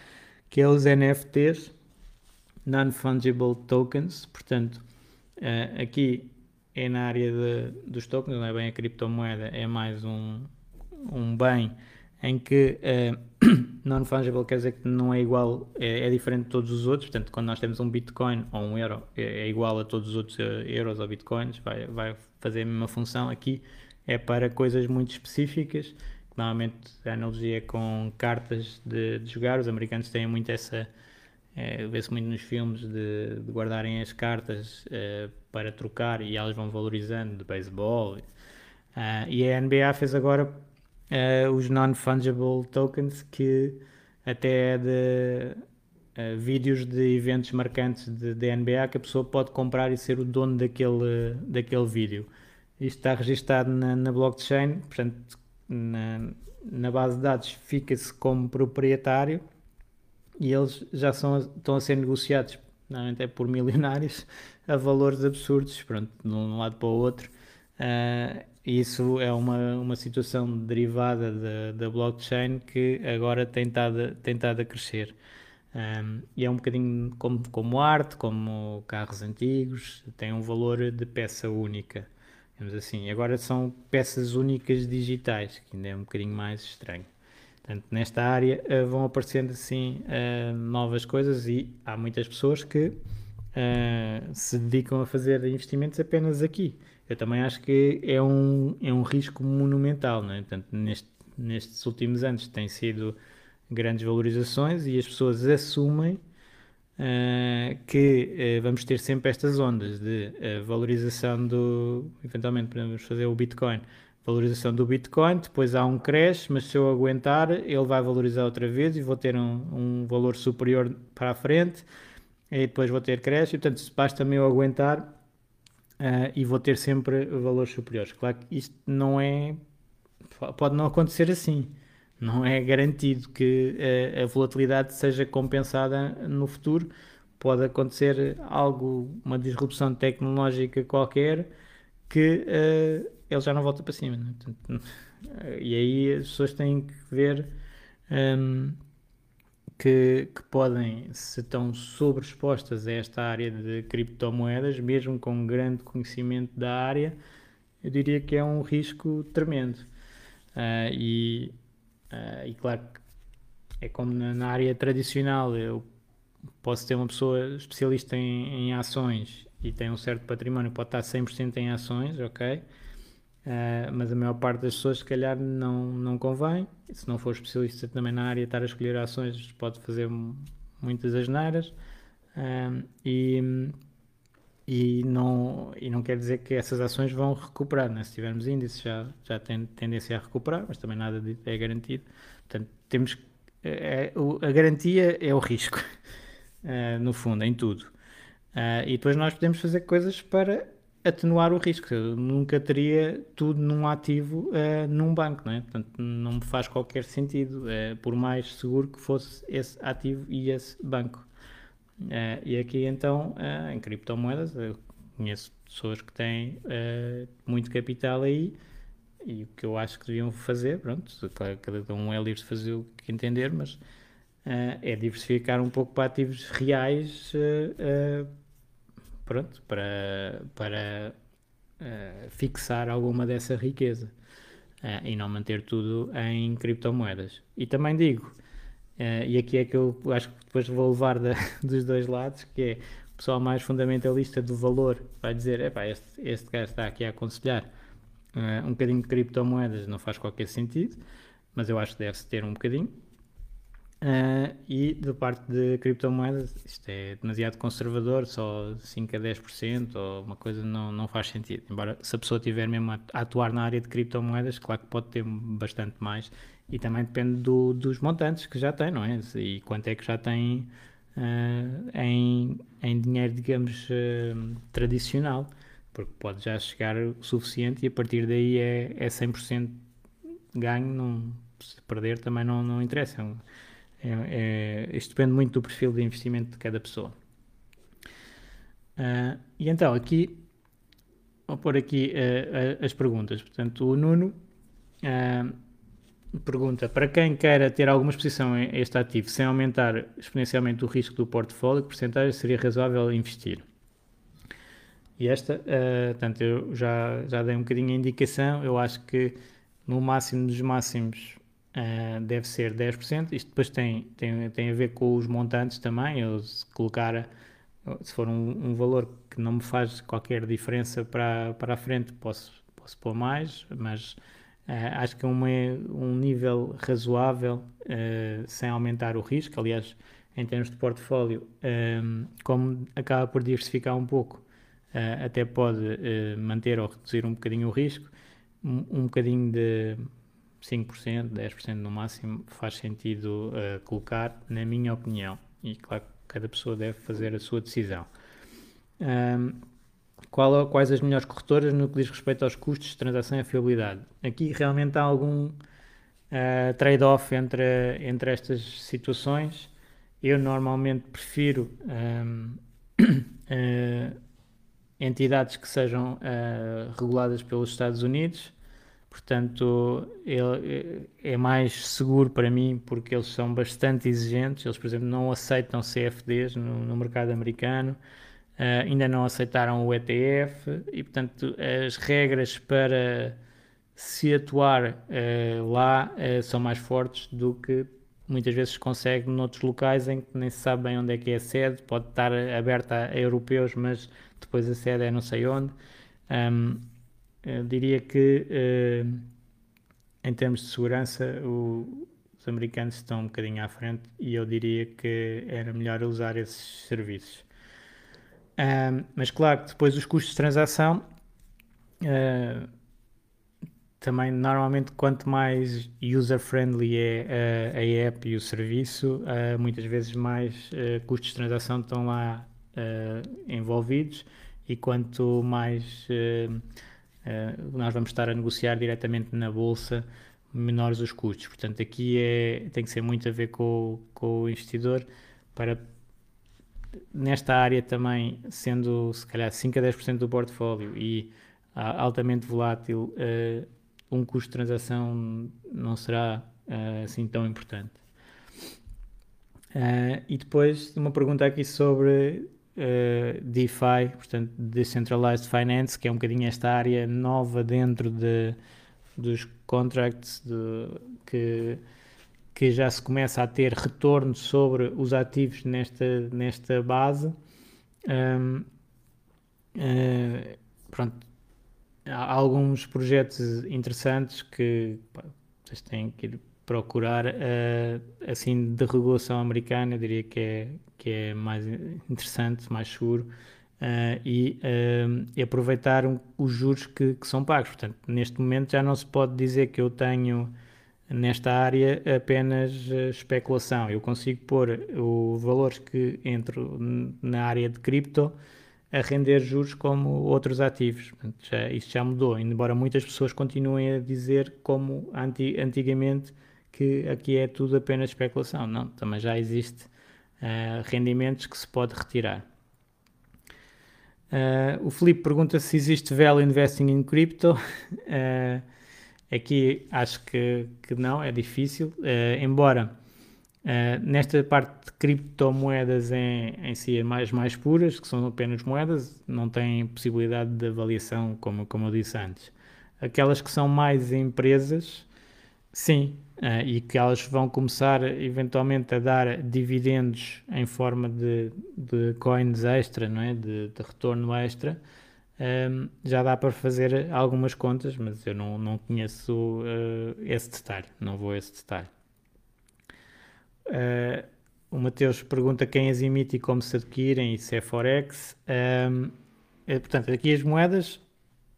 que é os NFTs, Non-Fungible Tokens. Portanto, uh, aqui é na área de, dos tokens, não é bem a criptomoeda, é mais um, um bem em que uh, non-fungible quer dizer que não é igual, é, é, diferente de todos os outros, portanto, quando nós temos um Bitcoin ou um euro, é, é igual a todos os outros uh, euros ou Bitcoins, vai, vai fazer a mesma função. Aqui é para coisas muito específicas, normalmente a analogia é com cartas de, de jogar, os americanos têm muito essa, é, vê-se muito nos filmes de, de, guardarem as cartas para trocar e elas vão valorizando de beisebol. Uh, e a NBA fez agora uh, os non-fungible tokens, que até é de uh, vídeos de eventos marcantes de, de, NBA que a pessoa pode comprar e ser o dono daquele, daquele vídeo. Isto está registado na, na blockchain, portanto, na, na base de dados fica-se como proprietário e eles já são, estão a ser negociados, normalmente é por milionários, a valores absurdos, pronto, de um lado para o outro. Uh, isso é uma, uma situação derivada da, blockchain que agora tem estado, tem estado a crescer. Um, e é um bocadinho como, como arte, como carros antigos, tem um valor de peça única. Digamos assim. Agora são peças únicas digitais, que ainda é um bocadinho mais estranho. Portanto, nesta área uh, vão aparecendo assim uh, novas coisas e há muitas pessoas que uh, se dedicam a fazer investimentos apenas aqui eu também acho que é um, é um risco monumental, não é? Portanto, neste, nestes últimos anos tem sido grandes valorizações e as pessoas assumem uh, que uh, vamos ter sempre estas ondas de uh, valorização do. Eventualmente podemos fazer o Bitcoin. Valorização do Bitcoin, depois há um crash, mas se eu aguentar, ele vai valorizar outra vez e vou ter um, um valor superior para a frente, e depois vou ter crash, e portanto, basta-me eu aguentar, uh, e vou ter sempre valores superiores. Claro que isto não é. pode não acontecer assim. Não é garantido que uh, a volatilidade seja compensada no futuro. Pode acontecer algo, uma disrupção tecnológica qualquer, que uh, ele já não volta para cima. Né? Portanto, e aí as pessoas têm que ver um, que, que, podem, se estão sobreexpostas a esta área de criptomoedas, mesmo com grande conhecimento da área, eu diria que é um risco tremendo. Uh, e, uh, e claro é como na, na, área tradicional, eu posso ter uma pessoa especialista em, em ações e tem um certo património, pode estar 100% em ações, ok? Uh, mas a maior parte das pessoas, se calhar, não, não convém. Se não for especialista também na área, estar a escolher ações pode fazer muitas asneiras. Uh, e, e, não, e não quer dizer que essas ações vão recuperar. Né? Se tivermos índices, já, já tem tendência a recuperar, mas também nada é garantido. Portanto, temos é, a garantia é o risco, uh, no fundo, em tudo. e depois nós podemos fazer coisas para atenuar o risco. Eu nunca teria tudo num ativo uh, num banco, não é? Portanto, não me faz qualquer sentido, uh, por mais seguro que fosse esse ativo e esse banco. Uh, e aqui então, em criptomoedas, eu conheço pessoas que têm muito capital aí e o que eu acho que deviam fazer, pronto, cada um é livre de fazer o que entender, mas é diversificar um pouco para ativos reais pronto, para, para uh, fixar alguma dessa riqueza uh, e não manter tudo em criptomoedas. E também digo, uh, e aqui é que eu acho que depois vou levar da, dos dois lados, que é o pessoal mais fundamentalista do valor vai dizer, epá, este, este gajo está aqui a aconselhar um bocadinho de criptomoedas, não faz qualquer sentido, mas eu acho que deve-se ter um bocadinho. Uh, e da parte de criptomoedas, isto é demasiado conservador, só 5 a 10% ou uma coisa não, não faz sentido. Embora se a pessoa estiver mesmo a, atuar na área de criptomoedas, claro que pode ter bastante mais e também depende do, dos montantes que já tem, não é? E quanto é que já tem uh, em, em dinheiro, digamos, uh, tradicional, porque pode já chegar o suficiente e a partir daí é, é 100% ganho, não, se perder também não, não interessa. É é, isto depende muito do perfil de investimento de cada pessoa. Uh, e então, aqui, vou pôr aqui uh, as perguntas. Portanto, o Nuno uh, pergunta: para quem queira ter alguma exposição a este ativo sem aumentar exponencialmente o risco do portfólio, que porcentagem seria razoável investir? E esta, portanto, eu já, já dei um bocadinho a indicação. Eu acho que no máximo dos máximos uh, deve ser 10%. Isto depois tem, tem, tem a ver com os montantes também. Eu, se colocar, se for um, um valor que não me faz qualquer diferença para, para a frente, posso, posso pôr mais, mas uh, acho que é uma, um nível razoável, uh, sem aumentar o risco. Aliás, em termos de portfólio, um, como acaba por diversificar um pouco, até pode manter ou reduzir um bocadinho o risco, um, um bocadinho de 5%, 10% no máximo faz sentido uh, colocar, na minha opinião. E claro cada pessoa deve fazer a sua decisão. Um, qual, quais as melhores corretoras no que diz respeito aos custos de transação e fiabilidade? Aqui realmente há algum uh, trade-off entre, entre estas situações. Eu normalmente prefiro um, uh, eh, entidades que sejam reguladas pelos Estados Unidos Portanto, ele é mais seguro para mim porque eles são bastante exigentes. Eles, por exemplo, não aceitam CFDs no, no mercado americano, uh, ainda não aceitaram o ETF e, portanto, as regras para se atuar uh, lá uh, são mais fortes do que muitas vezes se consegue noutros locais em que nem se sabe bem onde é que é a sede. Pode estar aberta a europeus, mas depois a sede é não sei onde. Um, eu diria que, eh, em termos de segurança, o, os americanos estão um bocadinho à frente e eu diria que era melhor usar esses serviços. Mas claro depois os custos de transação uh, também normalmente quanto mais user-friendly é uh, a app e o serviço, uh, muitas vezes mais custos de transação estão lá envolvidos e quanto mais nós vamos estar a negociar diretamente na bolsa menores os custos. Portanto, aqui é, tem que ser muito a ver com, com o investidor para nesta área também, sendo se calhar 5 a 10% do portfólio e uh, altamente volátil, uh, um custo de transação não será uh, assim tão importante. e depois uma pergunta aqui sobre uh, DeFi, portanto Decentralized Finance, que é um bocadinho esta área nova dentro de, dos contracts de, que, que já se começa a ter retorno sobre os ativos nesta, nesta base. Um, uh, eh, pronto, há alguns projetos interessantes que pá, vocês têm que ir procurar uh, assim de regulação americana, eu diria que é, que é mais interessante, mais seguro uh, e, uh, e, aproveitar um, os juros que, que, são pagos. Portanto, neste momento já não se pode dizer que eu tenho nesta área apenas especulação. Eu consigo pôr os valores que entro na área de cripto a render juros como outros ativos. Portanto, já, isto já mudou, embora muitas pessoas continuem a dizer, como antigamente, que aqui é tudo apenas especulação. Não, também já existe uh, rendimentos que se pode retirar. Uh, o Felipe pergunta se existe value investing in crypto. Uh, aqui acho que, que não, é difícil. Embora nesta parte de criptomoedas em, em si mais, mais puras, que são apenas moedas, não têm possibilidade de avaliação, como, como eu disse antes. Aquelas que são mais empresas, sim, Uh, e que elas vão começar eventualmente a dar dividendos em forma de, de coins extra, não é? de, de retorno extra, um, já dá para fazer algumas contas, mas eu não, não conheço uh, esse detalhe, não vou a esse detalhe. Uh, o Mateus pergunta quem as emite e como se adquirem e se é Forex. Um, ehm, portanto, aqui as moedas,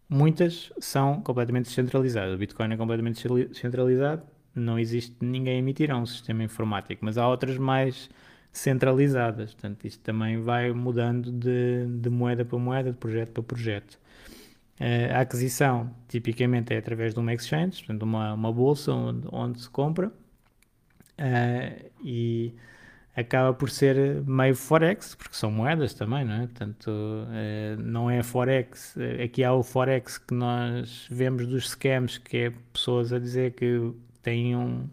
muitas são completamente descentralizadas. O Bitcoin é completamente descentralizado não existe ninguém a emitir, é um sistema informático, mas há outras mais centralizadas, portanto isto também vai mudando de, de moeda para moeda, de projeto para projeto. Uh, a aquisição tipicamente é através de uma exchange, portanto uma, uma bolsa onde, onde se compra uh, e acaba por ser meio forex, porque são moedas também, não é? Portanto, uh, não é forex. Aqui há o forex que nós vemos dos scams, que é pessoas a dizer que têm um,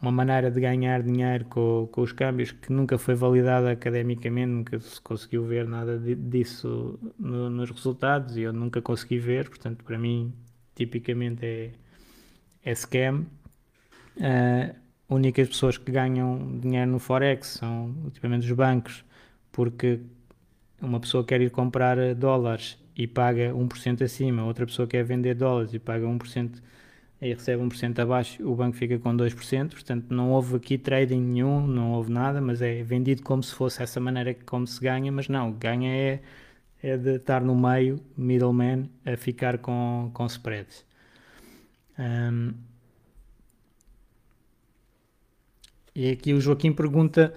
uma maneira de ganhar dinheiro com, com, os câmbios que nunca foi validada academicamente, nunca se conseguiu ver nada disso no, nos resultados e eu nunca consegui ver, portanto, para mim, tipicamente é, é scam. Uh, únicas pessoas que ganham dinheiro no Forex são, ultimamente, os bancos, porque uma pessoa quer ir comprar dólares e paga 1% acima, outra pessoa quer vender dólares e paga 1% aí recebe 1% abaixo, o banco fica com 2%, portanto não houve aqui trading nenhum, não houve nada, mas é vendido como se fosse essa maneira como se ganha, mas não, ganha é, é de estar no meio, middleman, a ficar com, com spreads. Um, e aqui o Joaquim pergunta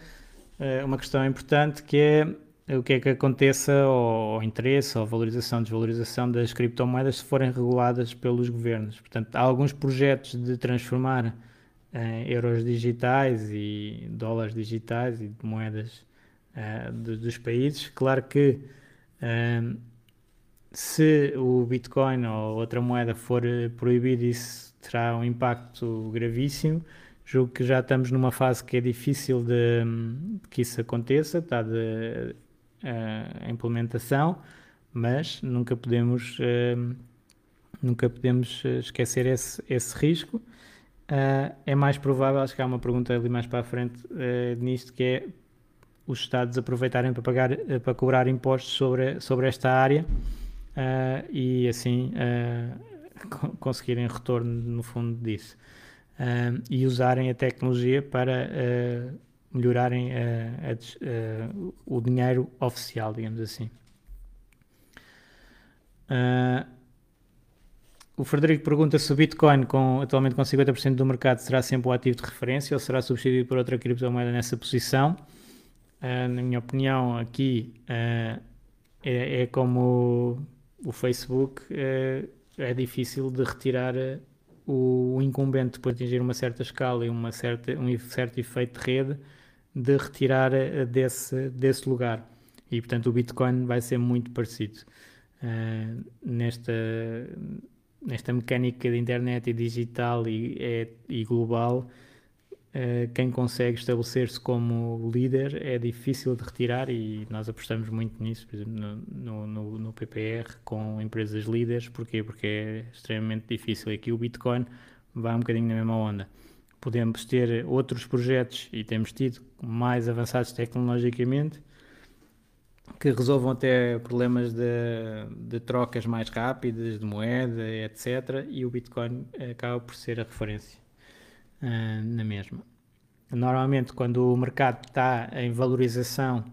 uh, uma questão importante que é o que é que aconteça ao interesse, ou valorização, desvalorização das criptomoedas se forem reguladas pelos governos. Portanto, há alguns projetos de transformar eh, euros digitais e dólares digitais e moedas uh, de, dos países. Claro que uh, se o Bitcoin ou outra moeda for proibido, isso terá um impacto gravíssimo. Julgo que já estamos numa fase que é difícil de, de que isso aconteça, está de, a implementação, mas nunca podemos, uh, nunca podemos eh, esquecer esse, esse risco. Uh, é mais provável, acho que há uma pergunta ali mais para a frente uh, nisto, que é os Estados aproveitarem para, pagar, uh, para cobrar impostos sobre, sobre esta área e assim conseguirem retorno no fundo disso. e usarem a tecnologia para melhorarem a, a, a, o dinheiro oficial, digamos assim. Uh, o Frederico pergunta se o Bitcoin, com, atualmente com 50% do mercado, será sempre o ativo de referência ou será substituído por outra criptomoeda nessa posição. Uh, na minha opinião, aqui uh, é, é, como o, o Facebook, é difícil de retirar o, o incumbente depois de atingir uma certa escala e uma certa, um certo efeito de rede de retirar eh, desse, desse lugar. E, portanto, o Bitcoin vai ser muito parecido uh, nesta, nesta mecânica de internet e digital e, é, e global. Uh, quem consegue estabelecer-se como líder é difícil de retirar e nós apostamos muito nisso, por exemplo, no, no, no PPR com empresas líderes. Porquê? Porque é extremamente difícil. Aqui o Bitcoin vai um bocadinho na mesma onda podemos ter outros projetos e temos tido mais avançados tecnologicamente que resolvam até problemas de, de, trocas mais rápidas, de moeda, etc. E o Bitcoin acaba por ser a referência uh, na mesma. Normalmente, quando o mercado está em valorização,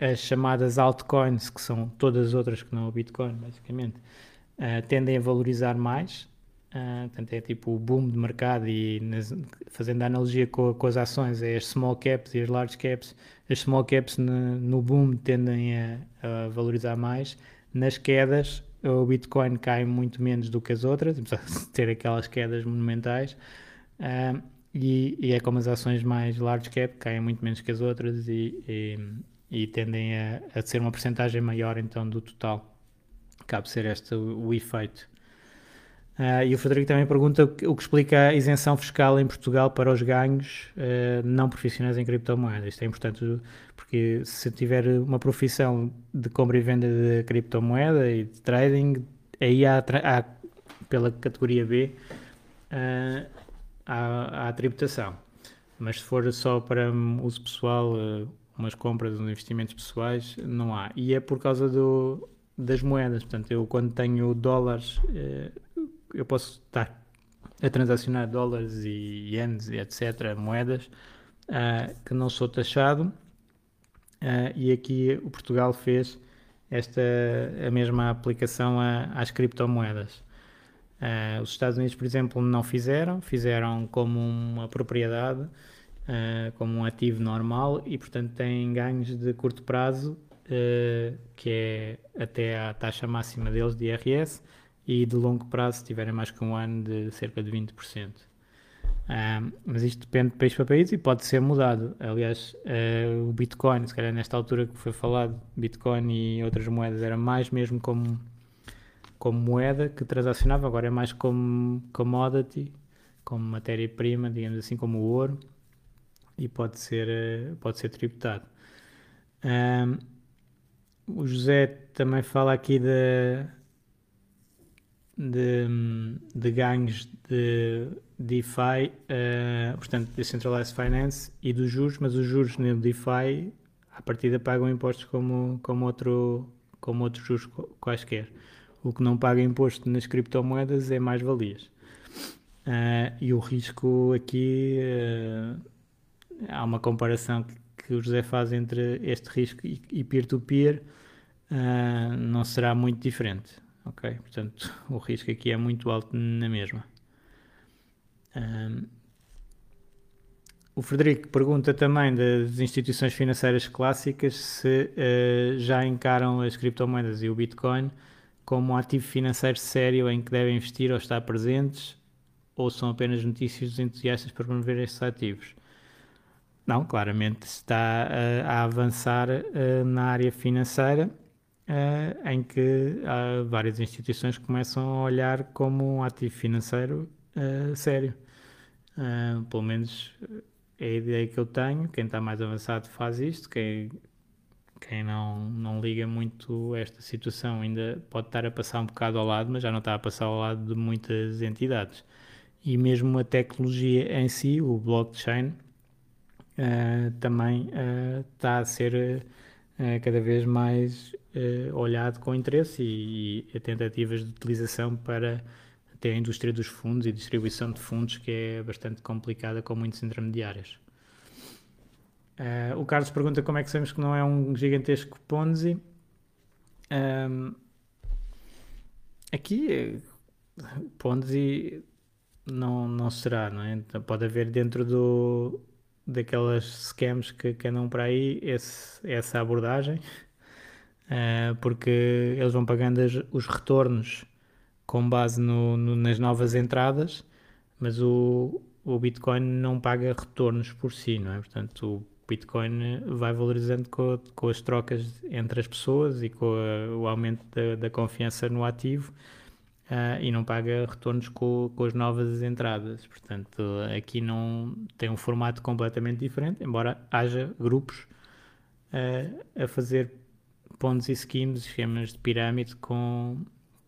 as chamadas altcoins, que são todas as outras que não o Bitcoin, basicamente, uh, tendem a valorizar mais Uh, portanto, é tipo o boom de mercado e nas, fazendo a analogia com, com, as ações, é as small caps e as large caps. As small caps no, no boom tendem a, a, valorizar mais. Nas quedas, o Bitcoin cai muito menos do que as outras, apesar de ter aquelas quedas monumentais. Uh, e, e, é como as ações mais large cap caem muito menos que as outras e, e, e tendem a, a ser uma porcentagem maior então do total. Cabe ser este o, o efeito. Uh, e o Frederico também pergunta o que explica a isenção fiscal em Portugal para os ganhos uh, não profissionais em criptomoedas. Isto é importante porque se tiver uma profissão de compra e venda de criptomoeda e de trading, aí há, há pela categoria B, uh, há, há tributação. Mas se for só para uso pessoal, umas compras, uns investimentos pessoais, não há. E é por causa do, das moedas. Portanto, eu quando tenho dólares eu posso estar a transacionar dólares e ienes e etc., moedas, uh, que não sou taxado, uh, e aqui o Portugal fez esta a mesma aplicação a, às criptomoedas. Uh, os Estados Unidos, por exemplo, não fizeram, fizeram como uma propriedade, como um ativo normal e, portanto, têm ganhos de curto prazo, que é até a taxa máxima deles de IRS, e de longo prazo, se tiverem mais que um ano, de cerca de 20%. Um, mas isto depende de país para país e pode ser mudado. Aliás, uh, o Bitcoin, se calhar nesta altura que foi falado, Bitcoin e outras moedas era mais mesmo como, como moeda que transacionava, agora é mais como commodity, como matéria-prima, digamos assim, como o ouro, e pode ser, uh, pode ser tributado. Um, o José também fala aqui da de, de ganhos de DeFi, uh, portanto, Decentralized Finance e dos juros, mas os juros no DeFi, à partida, pagam impostos como, como, outro, como outros juros quaisquer. O que não paga imposto nas criptomoedas é mais-valias. Uh, e o risco aqui, uh, há uma comparação que, que, o José faz entre este risco e peer-to-peer, -peer, não será muito diferente ok? Portanto, o risco aqui é muito alto na mesma. Um, o Frederico pergunta também das instituições financeiras clássicas se uh, já encaram as criptomoedas e o Bitcoin como um ativo financeiro sério em que devem investir ou estar presentes ou são apenas notícias dos entusiastas para promover estes ativos. Não, claramente está uh, a avançar uh, na área financeira uh, em que uh, várias instituições começam a olhar como um ativo financeiro uh, sério. Eh, pelo menos é a ideia que eu tenho. Quem está mais avançado faz isto, quem, quem não, não liga muito esta situação ainda pode estar a passar um bocado ao lado, mas já não está a passar ao lado de muitas entidades. E mesmo a tecnologia em si, o blockchain, uh, também uh, está a ser uh, cada vez mais uh, olhado com interesse e, e tentativas de utilização para até a indústria dos fundos e distribuição de fundos, que é bastante complicada com muitos intermediários. Uh, o Carlos pergunta como é que sabemos que não é um gigantesco Ponzi. Um, aqui, Ponzi não, não será, não é? Então, pode haver dentro do, daquelas scams que, que andam para aí esse, essa abordagem uh, porque eles vão pagando as, os retornos com base no, no, nas novas entradas, mas o, o Bitcoin não paga retornos por si, não é? Portanto, o Bitcoin vai valorizando com, com as trocas entre as pessoas e com a, o aumento da, da, confiança no ativo uh, e não paga retornos com, com as novas entradas. Portanto, aqui não tem um formato completamente diferente, embora haja grupos uh, a fazer Ponzi schemes, esquemas de pirâmide com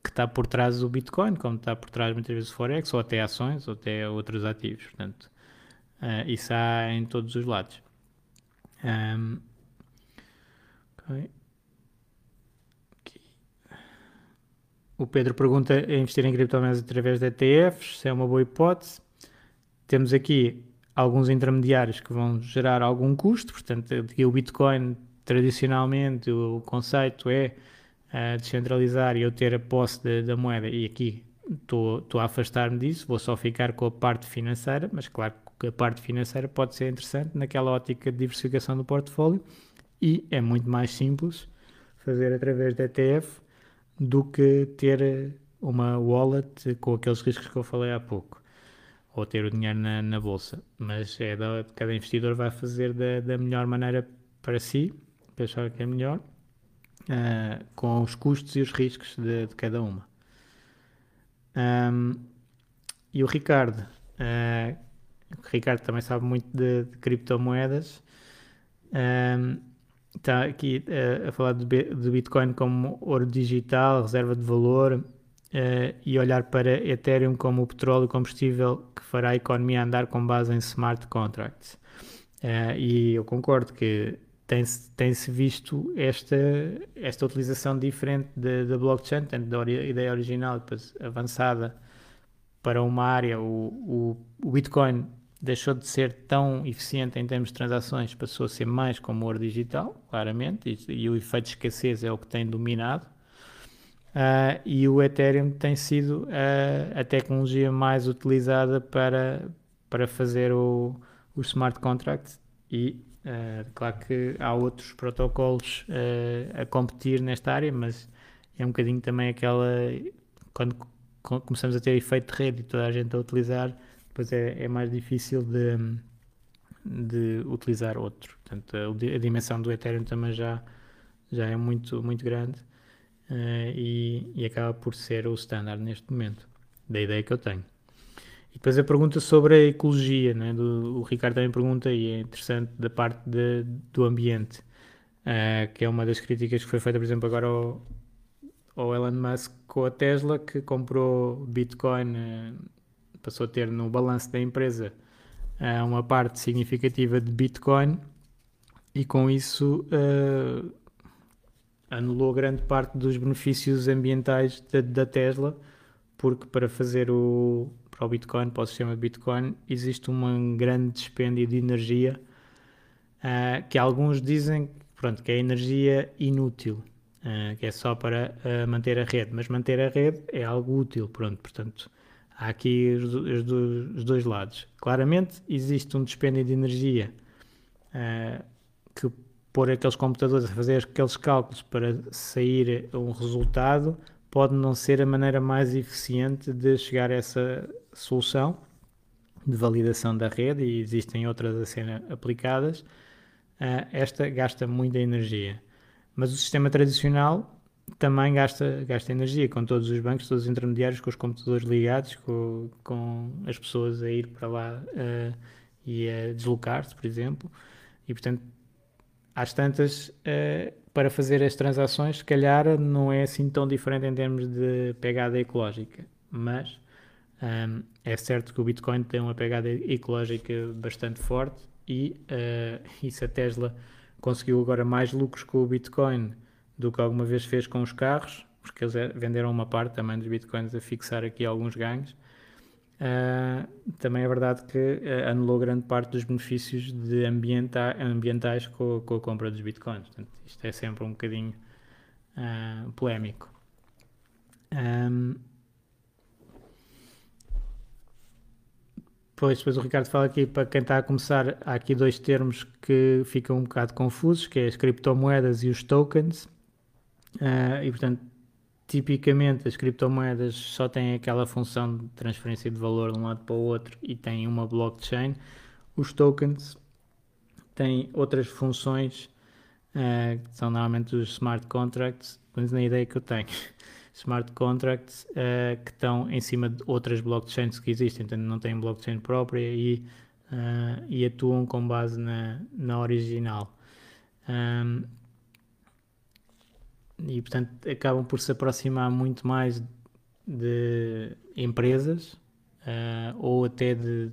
que está por trás do Bitcoin, como está por trás muitas vezes do Forex, ou até ações, ou até outros ativos. Portanto, uh, isso há em todos os lados. Um, okay. O Pedro pergunta a investir em criptomoedas através de ETFs, se é uma boa hipótese. Temos aqui alguns intermediários que vão gerar algum custo, portanto, o Bitcoin tradicionalmente o conceito é uh, descentralizar e eu ter a posse da moeda, e aqui estou a afastar-me disso, vou só ficar com a parte financeira, mas claro que a parte financeira pode ser interessante naquela ótica de diversificação do portfólio e é muito mais simples fazer através da ETF do que ter uma wallet com aqueles riscos que eu falei há pouco ou ter o dinheiro na, na bolsa, mas é da, cada investidor vai fazer da, da melhor maneira para si, pensar que é melhor, uh, com os custos e os riscos de, de cada uma. Um, e o Ricardo, uh, o Ricardo também sabe muito de, de criptomoedas. Um, está aqui uh, a falar do, Bitcoin como ouro digital, reserva de valor, e olhar para Ethereum como o petróleo combustível que fará a economia andar com base em smart contracts. Uh, e eu concordo que tem-se tem -se visto esta, esta utilização diferente da blockchain, tanto da ideia original depois avançada para uma área, o, o, o, Bitcoin deixou de ser tão eficiente em termos de transações, passou a ser mais como ouro digital, claramente, e, e o efeito de escassez é o que tem dominado. Uh, e o Ethereum tem sido uh, a tecnologia mais utilizada para, para fazer o, o smart contract e Uh, claro que há outros protocolos uh, a competir nesta área, mas é um bocadinho também aquela. Quando começamos a ter efeito de rede e toda a gente a utilizar, depois é, é mais difícil de, de utilizar outro. Portanto, a, a, dimensão do Ethereum também já, já é muito, muito grande uh, e, e acaba por ser o standard neste momento, da ideia que eu tenho. E depois a pergunta sobre a ecologia, né? do, o Ricardo também pergunta, e é interessante, da parte de, do ambiente, uh, que é uma das críticas que foi feita, por exemplo, agora ao, ao Elon Musk com a Tesla, que comprou Bitcoin, uh, passou a ter no balanço da empresa uh, uma parte significativa de Bitcoin, e com isso anulou grande parte dos benefícios ambientais da, da Tesla, porque para fazer o para o Bitcoin, para o sistema Bitcoin, existe um grande dispêndio de energia uh, que alguns dizem pronto, que é energia inútil, uh, que é só para uh, manter a rede, mas manter a rede é algo útil, pronto, portanto há aqui os, os, os dois lados. Claramente existe um dispêndio de energia que pôr aqueles computadores a fazer aqueles cálculos para sair um resultado pode não ser a maneira mais eficiente de chegar a essa solução de validação da rede e existem outras a serem aplicadas. Uh, esta gasta muita energia. Mas o sistema tradicional também gasta, gasta energia, com todos os bancos, todos os intermediários, com os computadores ligados, com, com as pessoas a ir para lá uh, e a deslocar-se, por exemplo. E, portanto, às tantas, uh, para fazer as transações, se calhar não é assim tão diferente em termos de pegada ecológica, mas um, é certo que o Bitcoin tem uma pegada ecológica bastante forte e, uh, e se a Tesla conseguiu agora mais lucros com o Bitcoin do que alguma vez fez com os carros, porque eles venderam uma parte também dos Bitcoins a fixar aqui alguns ganhos, Uh, também é verdade que uh, anulou grande parte dos benefícios de ambienta ambientais com, com, a compra dos bitcoins. Portanto, isto é sempre um bocadinho uh, polémico. Um, pois, depois o Ricardo fala aqui, para quem está a começar, há aqui dois termos que ficam um bocado confusos, que é as criptomoedas e os tokens. e, portanto, tipicamente as criptomoedas só têm aquela função de transferência de valor de um lado para o outro e têm uma blockchain. Os tokens têm outras funções uh, que são normalmente os smart contracts, mas na ideia que eu tenho. Smart contracts uh, que estão em cima de outras blockchains que existem, então não têm blockchain própria e, uh, e atuam com base na, na original. Um, e portanto acabam por se aproximar muito mais de empresas uh, ou até de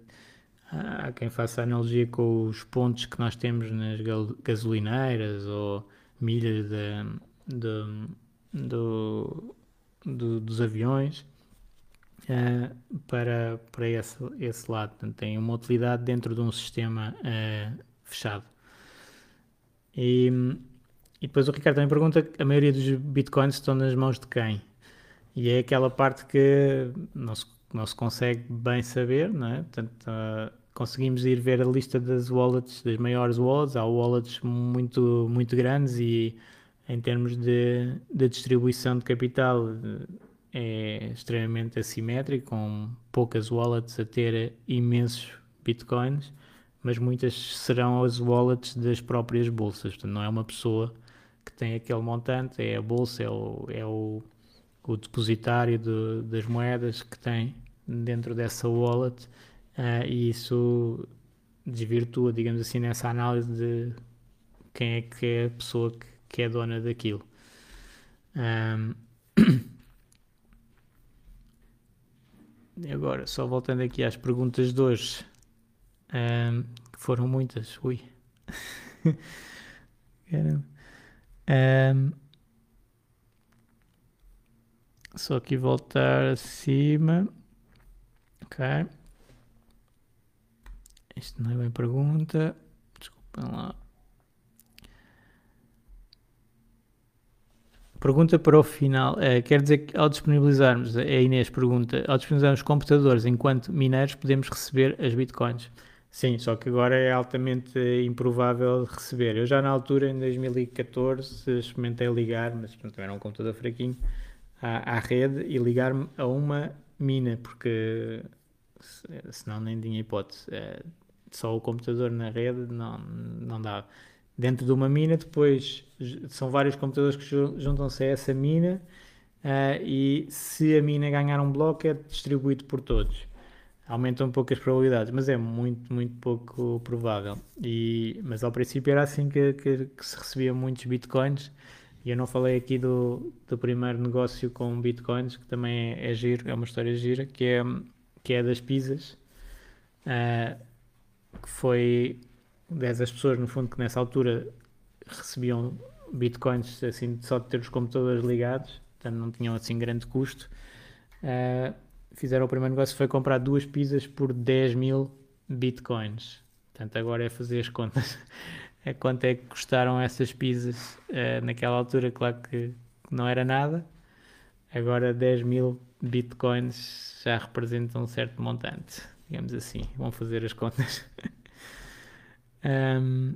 há quem faça analogia com os pontos que nós temos nas gasolineiras ou milhas de, de, do, do, dos aviões uh, para, para esse, esse lado. Portanto, tem uma utilidade dentro de um sistema uh, fechado. E, e depois o Ricardo também pergunta: a maioria dos bitcoins estão nas mãos de quem? e é aquela parte que não se, não se consegue bem saber, não é? Portanto, uh, conseguimos ir ver a lista das wallets, das maiores wallets, há wallets muito, muito grandes e em termos de, de distribuição de capital é extremamente assimétrico, com poucas wallets a ter imensos bitcoins, mas muitas serão as wallets das próprias bolsas. Portanto, não é uma pessoa que tem aquele montante, é a bolsa, é o, é o, o depositário de, das moedas que tem dentro dessa wallet uh, e isso desvirtua, digamos assim, nessa análise de quem é que é a pessoa que, que é dona daquilo. Um, agora, só voltando aqui às perguntas de hoje, um, que foram muitas, ui. Um, só aqui voltar acima. Ok. Isto não é bem pergunta. Desculpem lá. Pergunta para o final. É, quer dizer que ao disponibilizarmos, a Inês pergunta, ao disponibilizarmos computadores enquanto mineiros podemos receber as bitcoins? Sim, só que agora é altamente improvável receber. Eu já na altura, em 2014, experimentei ligar, mas também era um computador fraquinho, à, à rede e ligar-me a uma mina, porque senão nem tinha hipótese. É, só o computador na rede não, não dava dentro de uma mina, depois são vários computadores que juntam-se a essa mina uh, e se a mina ganhar um bloco é distribuído por todos. Aumenta um pouco as probabilidades, mas é muito, muito pouco provável. E, mas ao princípio era assim que, que, que se recebia muitos bitcoins. E eu não falei aqui do, do primeiro negócio com bitcoins, que também é, é giro, é uma história gira, que é, que é das pizzas. Uh, que foi 10 as pessoas, no fundo, que nessa altura recebiam bitcoins assim só de ter os computadores ligados, portanto não tinham assim grande custo. Uh, fizeram o primeiro negócio foi comprar duas pizzas por 10 mil bitcoins. Portanto, agora é fazer as contas. é quanto é que custaram essas pizzas uh, naquela altura, claro que não era nada. Agora 10 mil bitcoins já representam um certo montante, digamos assim. Vão fazer as contas. Um,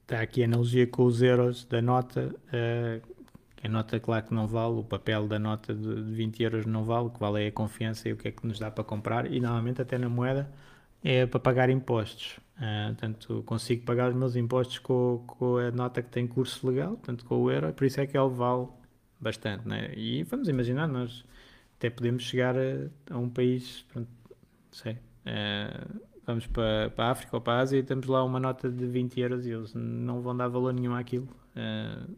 está aqui a analogia com os euros da nota. Uh, a nota, claro que não vale, o papel da nota de 20 euros não vale, o que vale é a confiança e o que é que nos dá para comprar. E normalmente, até na moeda, é para pagar impostos. Uh, portanto, consigo pagar os meus impostos com, com a nota que tem curso legal, portanto, com o euro, por isso é que ele vale bastante. Né? E vamos imaginar, nós até podemos chegar a, a um país, pronto, sei. Uh, vamos para, para a África ou para a Ásia e temos lá uma nota de 20 euros e eles não vão dar valor nenhum àquilo uh,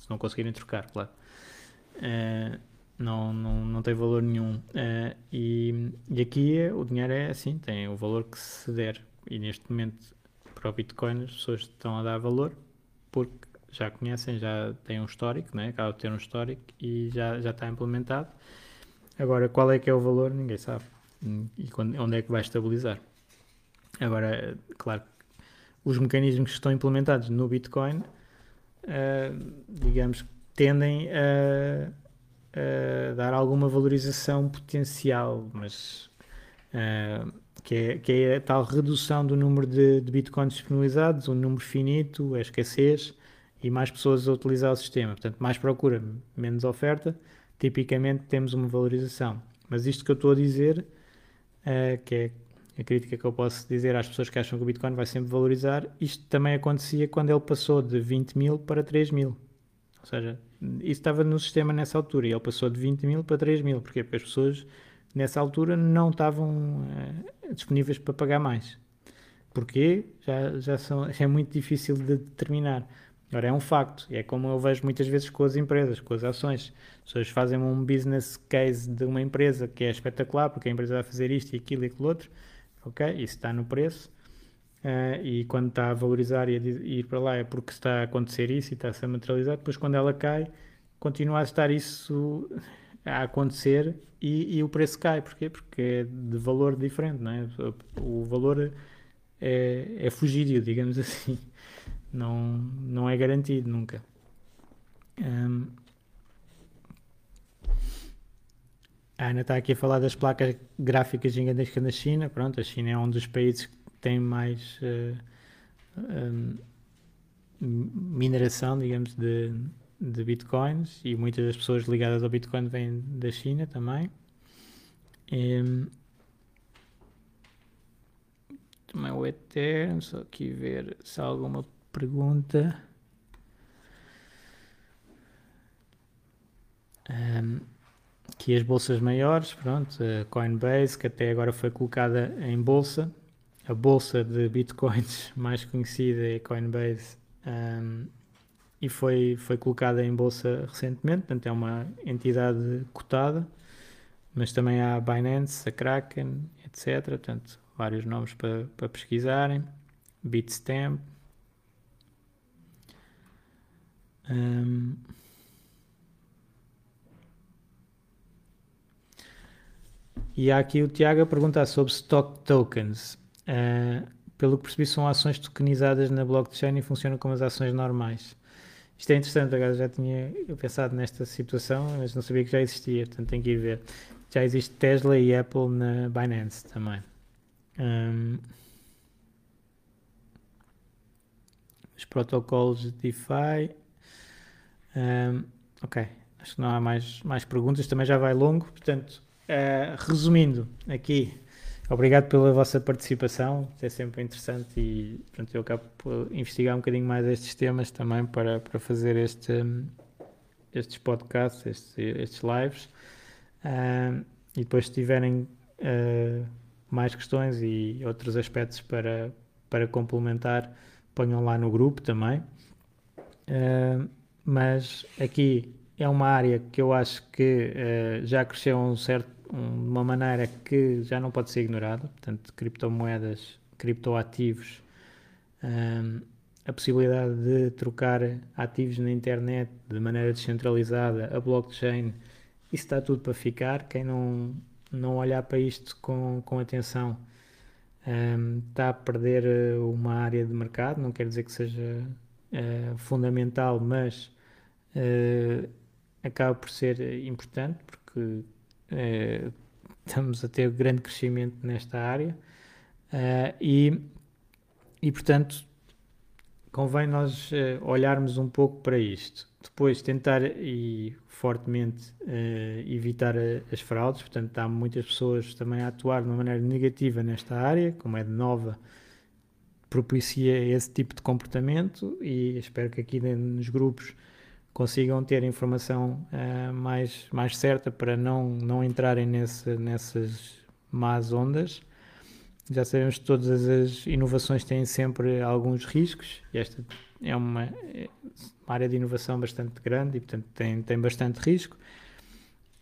se não conseguirem trocar, claro. Uh, não, não, não tem valor nenhum. Uh, e, e aqui o dinheiro é assim, tem o valor que se der. E neste momento, para o Bitcoin, as pessoas estão a dar valor porque já conhecem, já têm um histórico, né? acaba de ter um histórico e já, já está implementado. Agora, qual é que é o valor? Ninguém sabe. E quando, onde é que vai estabilizar? Agora, claro, os mecanismos que estão implementados no Bitcoin, uh, digamos, tendem a, a, dar alguma valorização potencial, mas uh, que, é, que é a tal redução do número de, de Bitcoins disponibilizados, um número finito, a escassez e mais pessoas a utilizar o sistema. Portanto, mais procura, menos oferta, tipicamente temos uma valorização. Mas isto que eu estou a dizer, uh, que é a crítica que eu posso dizer às pessoas que acham que o Bitcoin vai sempre valorizar, isto também acontecia quando ele passou de 20 mil para 3 mil. Ou seja, isso estava no sistema nessa altura e ele passou de 20 mil para 3 mil. Porquê? Porque as pessoas nessa altura não estavam uh, disponíveis para pagar mais. Porquê? Já, já, são, é muito difícil de determinar. Agora é um facto, é como eu vejo muitas vezes com as empresas, com as ações. As pessoas fazem um business case de uma empresa que é espetacular, porque a empresa vai fazer isto e aquilo e aquilo outro, ok? Isso está no preço. Uh, e quando está a valorizar e a ir para lá é porque está a acontecer isso e está-se a materializar. Depois, quando ela cai, continua a estar isso a acontecer e, e, o preço cai. Porquê? Porque é de valor diferente, não é? O valor é, é fugírio, digamos assim. Não, não é garantido nunca. Um, A Ana está aqui a falar das placas gráficas gigantescas na China. Pronto, a China é um dos países que tem mais uh, um, mineração, digamos, de, de bitcoins e muitas das pessoas ligadas ao bitcoin vêm da China também. Também o Ethereum, só aqui ver se há alguma pergunta. Um, aqui as bolsas maiores, pronto, a Coinbase, que até agora foi colocada em bolsa. A bolsa de bitcoins mais conhecida é Coinbase um, e foi, foi colocada em bolsa recentemente, portanto é uma entidade cotada, mas também há a Binance, a Kraken, etc. Portanto, vários nomes para, para pesquisarem. Bitstamp. Um, e aqui o Tiago a perguntar sobre stock tokens. Uh, pelo que percebi, são ações tokenizadas na blockchain e funcionam como as ações normais. Isto é interessante, agora já tinha pensado nesta situação, mas não sabia que já existia, portanto tenho que ir ver. Já existe Tesla e Apple na Binance também. Um, os protocolos de DeFi. Um, ok, acho que não há mais, mais perguntas, também já vai longo, portanto, uh, resumindo aqui, obrigado pela vossa participação, é sempre interessante e pronto, eu acabo por investigar um bocadinho mais estes temas também para, para fazer este, estes podcasts, estes, estes lives. Uh, e depois, se tiverem uh, mais questões e outros aspectos para, para complementar, ponham lá no grupo também. Uh, mas aqui é uma área que eu acho que uh, já cresceu um certo, um, de uma maneira que já não pode ser ignorada. Portanto, criptomoedas, criptoativos, um, a possibilidade de trocar ativos na internet de maneira descentralizada, a blockchain, isso está tudo para ficar. Quem não, não olhar para isto com, com atenção um, está a perder eh, uma área de mercado. Não quer dizer que seja uh, fundamental, mas uh, acaba por ser importante porque uh, estamos a ter grande crescimento nesta área. E, e, portanto, convém nós olharmos um pouco para isto. Depois tentar e fortemente uh, evitar as fraudes, portanto há muitas pessoas também a atuar de uma maneira negativa nesta área, como é de nova, propicia esse tipo de comportamento. E espero que aqui nos grupos consigam ter informação uh, mais, mais certa para não, não entrarem nesse, nessas más ondas. Já sabemos que todas as inovações têm sempre alguns riscos e esta é uma, é uma área de inovação bastante grande e, portanto, tem, tem bastante risco.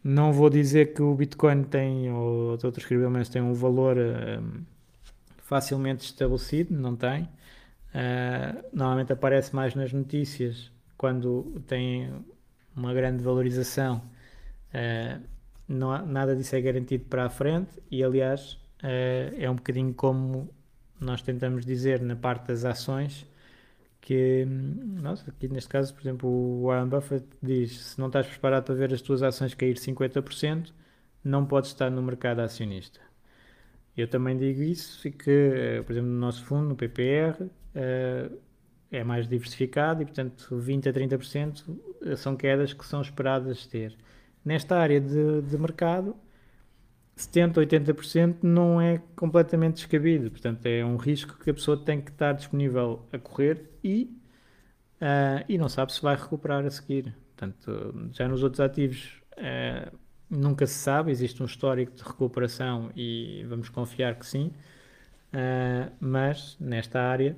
Não vou dizer que o Bitcoin tem, ou outros criptomoedas têm um valor uh, facilmente estabelecido, não tem. Uh, normalmente aparece mais nas notícias quando tem uma grande valorização. Uh, não, nada disso é garantido para a frente e, aliás, é um bocadinho como nós tentamos dizer na parte das ações que, nossa, aqui neste caso, por exemplo, o Warren Buffett diz: se não estás preparado para ver as tuas ações cair 50%, não podes estar no mercado acionista. Eu também digo isso e que, eh, por exemplo, no nosso fundo, no PPR, uh, é mais diversificado e, portanto, 20 a 30% são quedas que são esperadas ter. Nesta área de, de mercado, 70, 80% não é completamente descabido. Portanto, é um risco que a pessoa tem que estar disponível a correr e, uh, e não sabe se vai recuperar a seguir. Portanto, já nos outros ativos uh, nunca se sabe, existe um histórico de recuperação e vamos confiar que sim, uh, mas nesta área,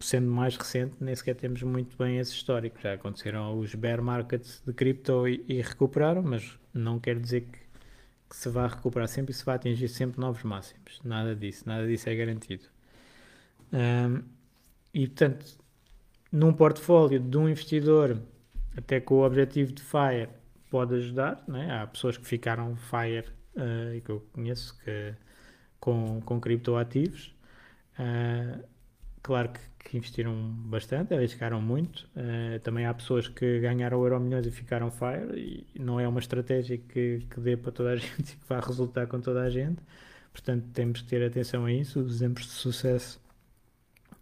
sendo mais recente, nem sequer temos muito bem esse histórico. Já aconteceram os bear markets de cripto e, e recuperaram, mas não quer dizer que que se vai recuperar sempre e se vai atingir sempre novos máximos. Nada disso, nada disso é garantido. Um, e portanto, num portfólio de um investidor, até com o objetivo de FIRE, pode ajudar. Né? Há pessoas que ficaram FIRE uh, e que eu conheço que, com, com criptoativos. Uh, claro que, que investiram bastante, arriscaram muito. Uh, também há pessoas que ganharam Euro Milhões e ficaram Fire, e não é uma estratégia que, que dê para toda a gente e que vá resultar com toda a gente. Portanto, temos que ter atenção a isso. Os exemplos de sucesso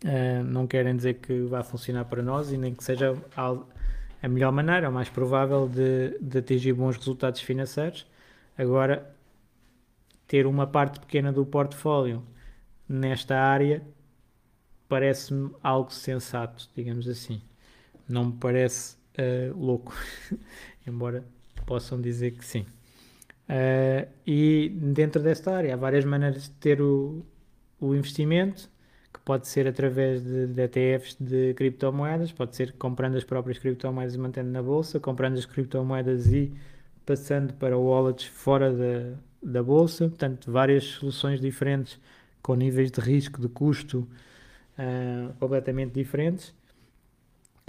uh, não querem dizer que vá funcionar para nós e nem que seja a melhor maneira, a mais provável de, de atingir bons resultados financeiros. Agora, ter uma parte pequena do portfólio nesta área parece-me algo sensato, digamos assim. Não me parece uh, louco, embora possam dizer que sim. Uh, e dentro desta área há várias maneiras de ter o, o investimento, que pode ser através de, de ETFs de criptomoedas, pode ser comprando as próprias criptomoedas e mantendo na bolsa, comprando as criptomoedas e passando para wallets fora da, da bolsa, portanto, várias soluções diferentes com níveis de risco, de custo uh, completamente diferentes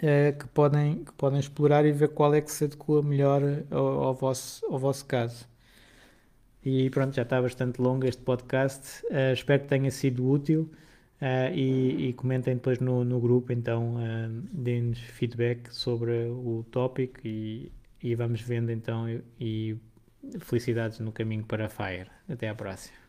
uh, que, podem, que podem explorar e ver qual é que se adequa melhor ao, ao, vosso, ao vosso caso. E pronto, já está bastante longo este podcast. Uh, espero que tenha sido útil e, e, comentem depois no, no grupo. Então, deem-nos feedback sobre o tópico e, e vamos vendo então. E, e felicidades no caminho para a Fire. Até à próxima.